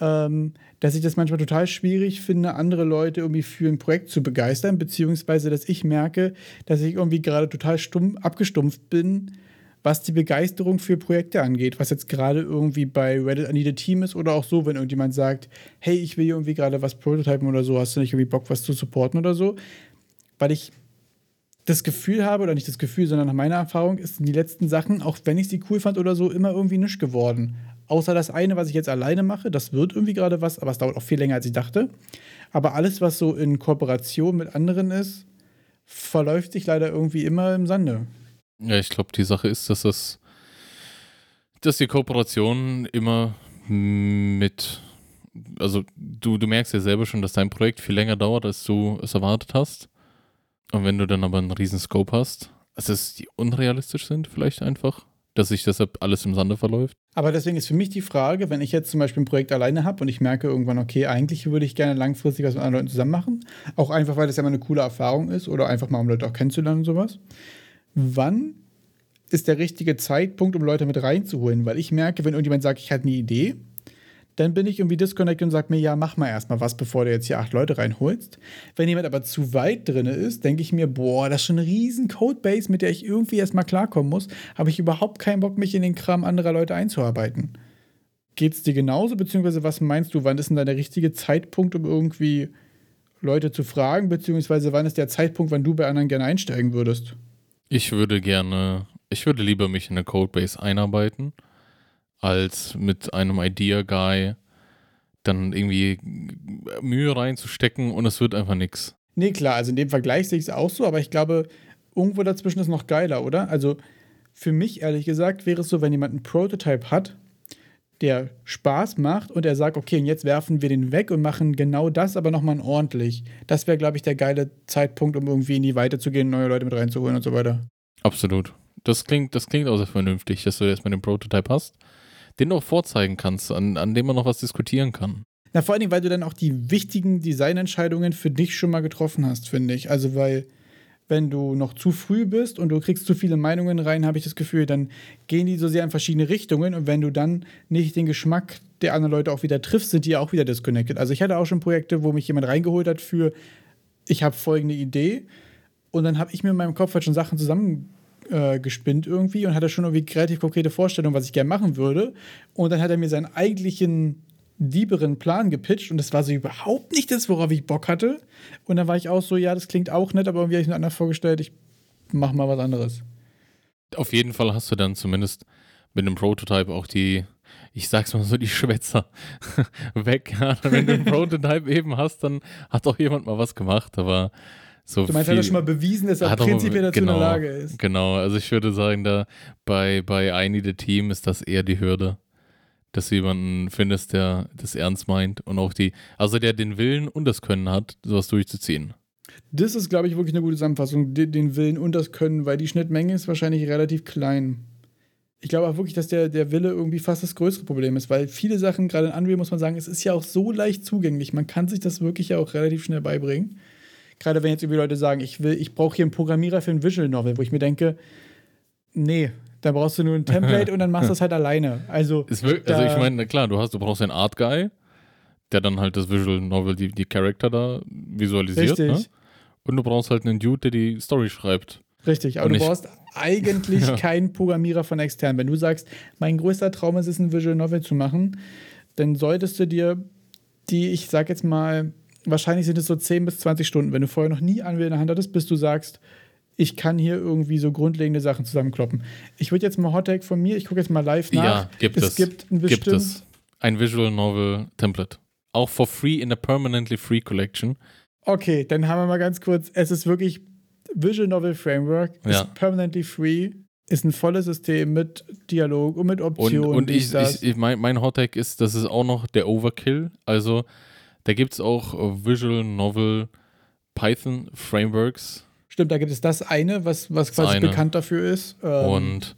ähm, dass ich das manchmal total schwierig finde, andere Leute irgendwie für ein Projekt zu begeistern, beziehungsweise dass ich merke, dass ich irgendwie gerade total stumm, abgestumpft bin, was die Begeisterung für Projekte angeht, was jetzt gerade irgendwie bei Reddit an the Team ist oder auch so, wenn irgendjemand sagt, hey, ich will irgendwie gerade was prototypen oder so, hast du nicht irgendwie Bock, was zu supporten oder so, weil ich das Gefühl habe, oder nicht das Gefühl, sondern nach meiner Erfahrung, ist die letzten Sachen, auch wenn ich sie cool fand oder so, immer irgendwie nisch geworden. Außer das eine, was ich jetzt alleine mache, das wird irgendwie gerade was, aber es dauert auch viel länger, als ich dachte. Aber alles, was so in Kooperation mit anderen ist, verläuft sich leider irgendwie immer im Sande. Ja, ich glaube, die Sache ist, dass das, dass die Kooperation immer mit, also du, du merkst ja selber schon, dass dein Projekt viel länger dauert, als du es erwartet hast. Und wenn du dann aber einen riesen Scope hast, also dass die unrealistisch sind vielleicht einfach, dass sich deshalb alles im Sande verläuft. Aber deswegen ist für mich die Frage, wenn ich jetzt zum Beispiel ein Projekt alleine habe und ich merke irgendwann, okay, eigentlich würde ich gerne langfristig was mit anderen Leuten zusammen machen, auch einfach, weil das ja mal eine coole Erfahrung ist oder einfach mal, um Leute auch kennenzulernen und sowas. Wann ist der richtige Zeitpunkt, um Leute mit reinzuholen? Weil ich merke, wenn irgendjemand sagt, ich hatte eine Idee, dann bin ich irgendwie disconnected und sage mir, ja, mach mal erstmal was, bevor du jetzt hier acht Leute reinholst. Wenn jemand aber zu weit drin ist, denke ich mir, boah, das ist schon eine riesen Codebase, mit der ich irgendwie erstmal klarkommen muss. Habe ich überhaupt keinen Bock, mich in den Kram anderer Leute einzuarbeiten. Geht's dir genauso, beziehungsweise was meinst du, wann ist denn da der richtige Zeitpunkt, um irgendwie Leute zu fragen, beziehungsweise wann ist der Zeitpunkt, wann du bei anderen gerne einsteigen würdest? Ich würde gerne, ich würde lieber mich in eine Codebase einarbeiten, als mit einem Idea-Guy dann irgendwie Mühe reinzustecken und es wird einfach nichts. Nee, klar, also in dem Vergleich sehe ich es auch so, aber ich glaube, irgendwo dazwischen ist noch geiler, oder? Also für mich ehrlich gesagt wäre es so, wenn jemand einen Prototype hat, der Spaß macht und er sagt, okay, und jetzt werfen wir den weg und machen genau das, aber nochmal ordentlich. Das wäre, glaube ich, der geile Zeitpunkt, um irgendwie in die Weite zu gehen, neue Leute mit reinzuholen und so weiter. Absolut. Das klingt, das klingt auch sehr vernünftig, dass du erstmal den Prototype hast, den du auch vorzeigen kannst, an, an dem man noch was diskutieren kann. Na, vor allen Dingen, weil du dann auch die wichtigen Designentscheidungen für dich schon mal getroffen hast, finde ich. Also, weil, wenn du noch zu früh bist und du kriegst zu viele Meinungen rein, habe ich das Gefühl, dann gehen die so sehr in verschiedene Richtungen und wenn du dann nicht den Geschmack der anderen Leute auch wieder triffst, sind die ja auch wieder disconnected. Also, ich hatte auch schon Projekte, wo mich jemand reingeholt hat für, ich habe folgende Idee und dann habe ich mir in meinem Kopf halt schon Sachen zusammen äh, gespinnt irgendwie und hatte schon irgendwie kreativ konkrete Vorstellungen, was ich gerne machen würde. Und dann hat er mir seinen eigentlichen lieberen Plan gepitcht und das war so überhaupt nicht das, worauf ich Bock hatte. Und dann war ich auch so, ja, das klingt auch nett, aber irgendwie habe ich mir anders vorgestellt, ich mach mal was anderes. Auf jeden Fall hast du dann zumindest mit einem Prototype auch die, ich sag's mal so, die Schwätzer [laughs] weg. Ja, wenn du einen [laughs] Prototype eben hast, dann hat auch jemand mal was gemacht, aber so Du meinst, viel, hat er schon mal bewiesen, dass er prinzipiell dazu in genau. der Lage ist. Genau, also ich würde sagen, da bei, bei I Need Team ist das eher die Hürde, dass du jemanden findest, der das ernst meint und auch die, also der den Willen und das Können hat, sowas durchzuziehen. Das ist, glaube ich, wirklich eine gute Zusammenfassung, den den Willen und das Können, weil die Schnittmenge ist wahrscheinlich relativ klein. Ich glaube auch wirklich, dass der, der Wille irgendwie fast das größere Problem ist, weil viele Sachen, gerade in Unreal muss man sagen, es ist ja auch so leicht zugänglich. Man kann sich das wirklich ja auch relativ schnell beibringen. Gerade wenn jetzt irgendwie Leute sagen, ich will, ich brauche hier einen Programmierer für ein Visual Novel, wo ich mir denke, nee, da brauchst du nur ein [laughs] Template und dann machst du das halt alleine. Also, wirklich, also ich meine, klar, du hast, du brauchst einen Art Guy, der dann halt das Visual Novel, die, die Charakter da visualisiert, richtig, ne? Und du brauchst halt einen Dude, der die Story schreibt. richtig. Aber Und du ich- brauchst eigentlich [laughs] Ja. keinen Programmierer von extern. Wenn du sagst, mein größter Traum ist es, ein Visual Novel zu machen, dann solltest du dir die, ich sag jetzt mal, wahrscheinlich sind es so 10 bis 20 Stunden, wenn du vorher noch nie Unreal in der Hand hattest, bis du sagst, ich kann hier irgendwie so grundlegende Sachen zusammenkloppen. Ich würde jetzt mal Hot Take von mir, ich gucke jetzt mal live nach. Ja, gibt es es. gibt ein Gibt es ein Visual Novel Template. Auch for free in a permanently free collection. Okay, dann haben wir mal ganz kurz, es ist wirklich Visual Novel Framework, Ja. ist permanently free, ist ein volles System mit Dialog und mit Und, Optionen. und dies, ich, ich, ich mein, mein Hot Take ist, das ist auch noch der Overkill. Also, da gibt es auch äh, Visual Novel Python Frameworks. Stimmt, da gibt es das eine, was, was Das quasi eine. bekannt dafür ist. Ähm, Und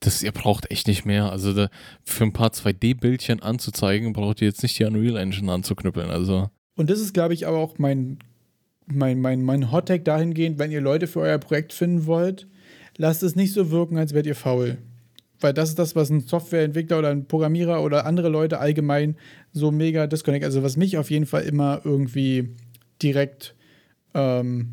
das, ihr braucht echt nicht mehr. Also da, für ein paar 2D-Bildchen anzuzeigen, braucht ihr jetzt nicht die Unreal Engine anzuknüppeln. Also. Und das ist, glaube ich, aber auch mein, mein, mein, mein Hot-Tag dahingehend, wenn ihr Leute für euer Projekt finden wollt, lasst es nicht so wirken, als wärt ihr faul. Weil das ist das, was ein Softwareentwickler oder ein Programmierer oder andere Leute allgemein so mega disconnect. Also was mich auf jeden Fall immer irgendwie direkt ähm,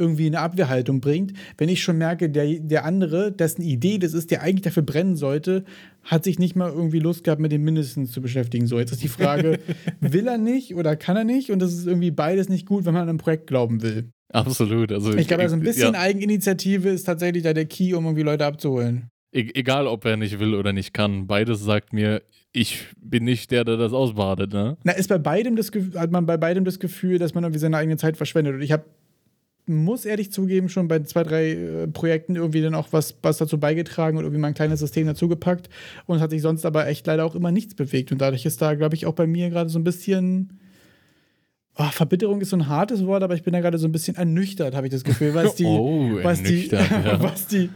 irgendwie eine Abwehrhaltung bringt, wenn ich schon merke, der, der andere, dessen Idee das ist, der eigentlich dafür brennen sollte, hat sich nicht mal irgendwie Lust gehabt, mit dem mindestens zu beschäftigen. So, jetzt ist die Frage, [laughs] will er nicht oder kann er nicht? Und das ist irgendwie beides nicht gut, wenn man an ein Projekt glauben will. Absolut. Also ich glaube, so ein bisschen ja. Eigeninitiative ist tatsächlich da der Key, um irgendwie Leute abzuholen. E egal, ob er nicht will oder nicht kann. Beides sagt mir, ich bin nicht der, der das ausbadet, ne? Na, ist bei beidem das hat man bei beidem das Gefühl, dass man irgendwie seine eigene Zeit verschwendet. Und ich habe muss ehrlich zugeben, schon bei zwei, drei äh, Projekten irgendwie dann auch was, was dazu beigetragen und irgendwie mal ein kleines System dazugepackt. Und hat sich sonst aber echt leider auch immer nichts bewegt. Und dadurch ist da, glaube ich, auch bei mir gerade so ein bisschen. Oh, Verbitterung ist so ein hartes Wort, aber ich bin da gerade so ein bisschen ernüchtert, habe ich das Gefühl, was die, [laughs] oh, was, die, ja. [laughs] was, die,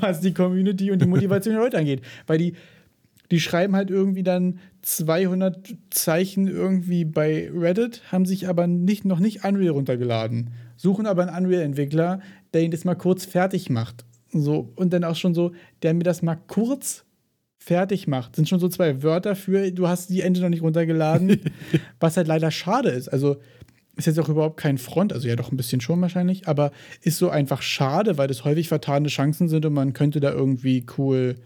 was die Community und die Motivation der Leute angeht. Weil die, die schreiben halt irgendwie dann 200 Zeichen irgendwie bei Reddit, haben sich aber nicht, noch nicht Unreal runtergeladen suchen aber einen Unreal-Entwickler, der ihn das mal kurz fertig macht. So, und dann auch schon so, der mir das mal kurz fertig macht. Sind schon so zwei Wörter für, du hast die Ende noch nicht runtergeladen, [laughs] was halt leider schade ist. Also ist jetzt auch überhaupt kein Front, also ja doch ein bisschen schon wahrscheinlich, aber ist so einfach schade, weil das häufig vertane Chancen sind und man könnte da irgendwie cool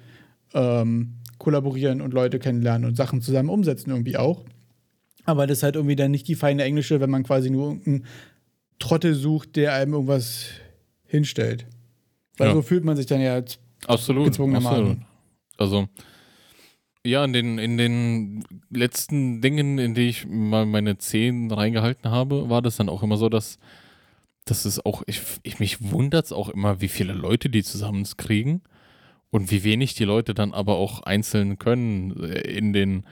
ähm, kollaborieren und Leute kennenlernen und Sachen zusammen umsetzen irgendwie auch. Aber das ist halt irgendwie dann nicht die feine Englische, wenn man quasi nur irgendein Trottel sucht, der einem irgendwas hinstellt. Weil ja. so fühlt man sich dann ja absolut, absolut. Also ja, in den, in den letzten Dingen, in die ich mal meine Zehen reingehalten habe, war das dann auch immer so, dass, dass es auch, ich, ich mich wundert es auch immer, wie viele Leute die zusammen kriegen und wie wenig die Leute dann aber auch einzeln können äh, in den,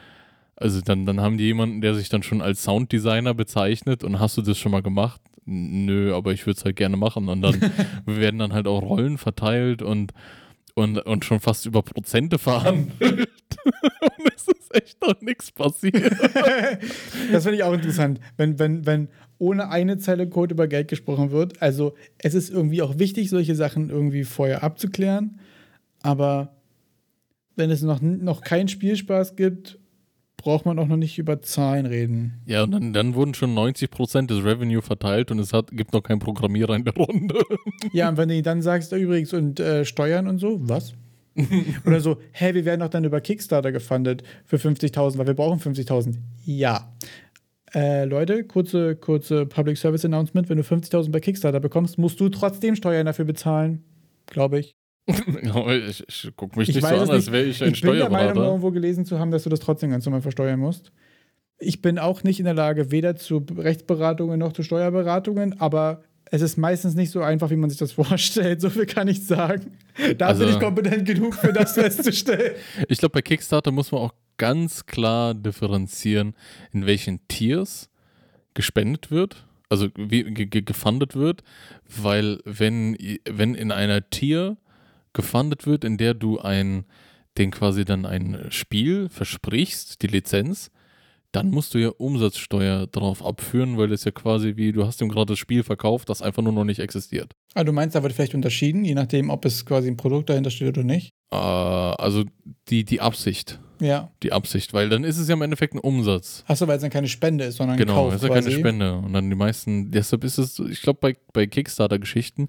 also dann, dann haben die jemanden, der sich dann schon als Sounddesigner bezeichnet und hast du das schon mal gemacht? nö, aber ich würde es halt gerne machen. Und dann [laughs] werden dann halt auch Rollen verteilt und, und, und schon fast über Prozente verhandelt. [laughs] und es ist echt noch nichts passiert. [laughs] das finde ich auch interessant, wenn, wenn, wenn ohne eine Zeile Code über Geld gesprochen wird. Also es ist irgendwie auch wichtig, solche Sachen irgendwie vorher abzuklären. Aber wenn es noch, noch keinen Spielspaß gibt braucht man auch noch nicht über Zahlen reden. Ja, und dann, dann wurden schon 90% des Revenue verteilt und es hat, gibt noch keinen Programmierer in der Runde. [laughs] Ja, und wenn du dann sagst, übrigens, und äh, Steuern und so, was? [laughs] Oder so, hä, wir werden doch dann über Kickstarter gefundet für 50.000, weil wir brauchen 50.000. Ja. Äh, Leute, kurze, kurze Public Service Announcement: Wenn du 50.000 bei Kickstarter bekommst, musst du trotzdem Steuern dafür bezahlen. Glaube ich. Ich, ich guck mich ich nicht so an, als wäre ich ein ich Steuerberater. Ich bin der Meinung, irgendwo gelesen zu haben, dass du das trotzdem ganz normal versteuern musst. Ich bin auch nicht in der Lage, weder zu Rechtsberatungen noch zu Steuerberatungen, aber es ist meistens nicht so einfach, wie man sich das [laughs] vorstellt. So viel kann ich sagen. Da also, bin ich kompetent genug, für das [laughs] festzustellen. Ich glaube, bei Kickstarter muss man auch ganz klar differenzieren, in welchen Tiers gespendet wird also wie gefundet wird, weil wenn, wenn in einer Tier gefundet wird, in der du ein, den quasi dann ein Spiel versprichst, die Lizenz, dann musst du ja Umsatzsteuer drauf abführen, weil das ja quasi wie, du hast ihm gerade das Spiel verkauft, das einfach nur noch nicht existiert. Ah, du meinst, da wird vielleicht unterschieden, je nachdem, ob es quasi ein Produkt dahinter steht oder nicht? Äh, also die, die Absicht. Ja. Die Absicht, weil dann ist es ja im Endeffekt ein Umsatz. Achso, weil es dann keine Spende ist, sondern genau, ein Kauf. Genau, es ist ja keine Spende. Und dann die meisten, deshalb ist es, ich glaube, bei, bei Kickstarter-Geschichten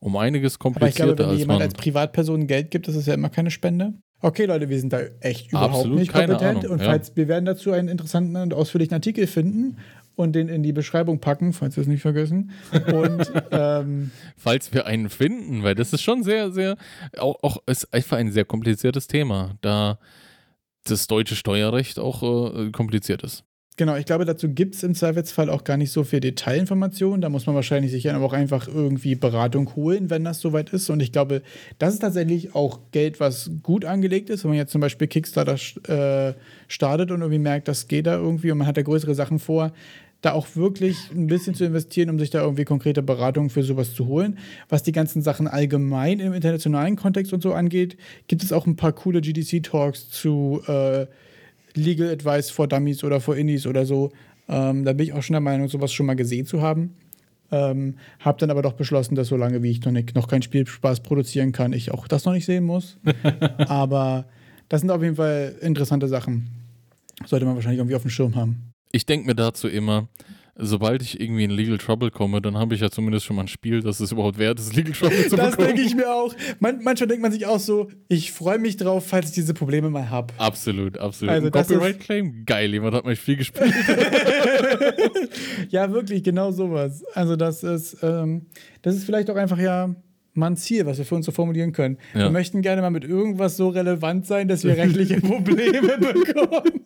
um einiges komplizierter. Aber ich glaube, wenn jemand als Privatperson Geld gibt, ist es ja immer keine Spende. Okay, Leute, wir sind da echt überhaupt Absolut nicht kompetent. Ahnung, und falls ja. wir werden dazu einen interessanten und ausführlichen Artikel finden und den in die Beschreibung packen, falls wir es nicht vergessen. Und [laughs] ähm, falls wir einen finden, weil das ist schon sehr, sehr, auch, auch ist einfach ein sehr kompliziertes Thema, da das deutsche Steuerrecht auch äh, kompliziert ist. Genau, ich glaube, dazu gibt es im Zweifelsfall auch gar nicht so viel Detailinformationen. Da muss man wahrscheinlich sich aber auch einfach irgendwie Beratung holen, wenn das soweit ist. Und ich glaube, das ist tatsächlich auch Geld, was gut angelegt ist. Wenn man jetzt zum Beispiel Kickstarter äh, startet und irgendwie merkt, das geht da irgendwie und man hat da größere Sachen vor, da auch wirklich ein bisschen zu investieren, um sich da irgendwie konkrete Beratungen für sowas zu holen. Was die ganzen Sachen allgemein im internationalen Kontext und so angeht, gibt es auch ein paar coole GDC-Talks zu äh, Legal Advice for Dummies oder for Indies oder so. Ähm, da bin ich auch schon der Meinung, sowas schon mal gesehen zu haben. Ähm, hab dann aber doch beschlossen, dass solange wie ich noch, nicht, noch keinen Spielspaß produzieren kann, ich auch das noch nicht sehen muss. [laughs] aber das sind auf jeden Fall interessante Sachen. Sollte man wahrscheinlich irgendwie auf dem Schirm haben. Ich denke mir dazu immer, sobald ich irgendwie in Legal Trouble komme, dann habe ich ja zumindest schon mal ein Spiel, das es überhaupt wert ist, Legal Trouble zu Das bekommen. denke ich mir auch. Man, manchmal denkt man sich auch so, ich freue mich drauf, falls ich diese Probleme mal habe. Absolut, absolut. Also Ein das ist- Copyright-Claim? Geil, jemand hat mal viel gespielt. [laughs] ja, wirklich, genau sowas. Also das ist, ähm, das ist vielleicht auch einfach ja mal ein Ziel, was wir für uns so formulieren können. Ja. Wir möchten gerne mal mit irgendwas so relevant sein, dass wir rechtliche [laughs] Probleme bekommen.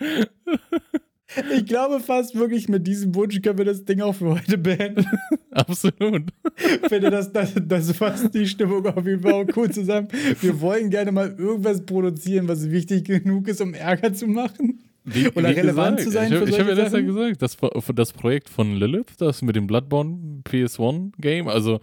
[laughs] Ich glaube fast wirklich, mit diesem Wunsch können wir das Ding auch für heute beenden. absolut. Ich finde, das, das, das fasst die Stimmung auf jeden Fall auch cool zusammen. Wir wollen gerne mal irgendwas produzieren, was wichtig genug ist, um Ärger zu machen. Wie, Oder relevant zu sein Ich, ich habe ja das ja gesagt, das, das Projekt von Lilith, das mit dem Bloodborne PS1-Game, also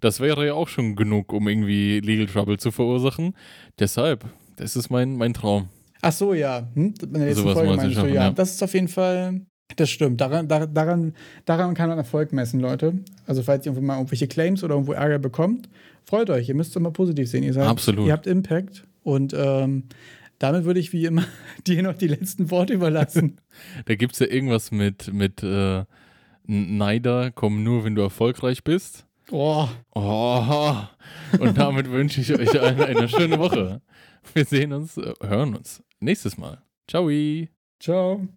das wäre ja auch schon genug, um irgendwie Legal Trouble zu verursachen. Deshalb, das ist mein, mein Traum. Ach so, ja. Hm? In der letzten Sowas Folge meinst du, ja. ja. Das ist auf jeden Fall, das stimmt. Daran, dar- daran, daran kann man Erfolg messen, Leute. Also falls ihr irgendwo mal irgendwelche Claims oder irgendwo Ärger bekommt, freut euch. Ihr müsst es mal positiv sehen. Ihr, seid, Absolut. ihr habt Impact und ähm, damit würde ich wie immer [laughs] dir noch die letzten Worte überlassen. [laughs] Da gibt es ja irgendwas mit, mit äh, Neider, komm nur, wenn du erfolgreich bist. oh. Oh, und damit wünsche ich euch eine, eine schöne Woche. Wir sehen uns, äh, hören uns nächstes Mal. Ciao. Ciao.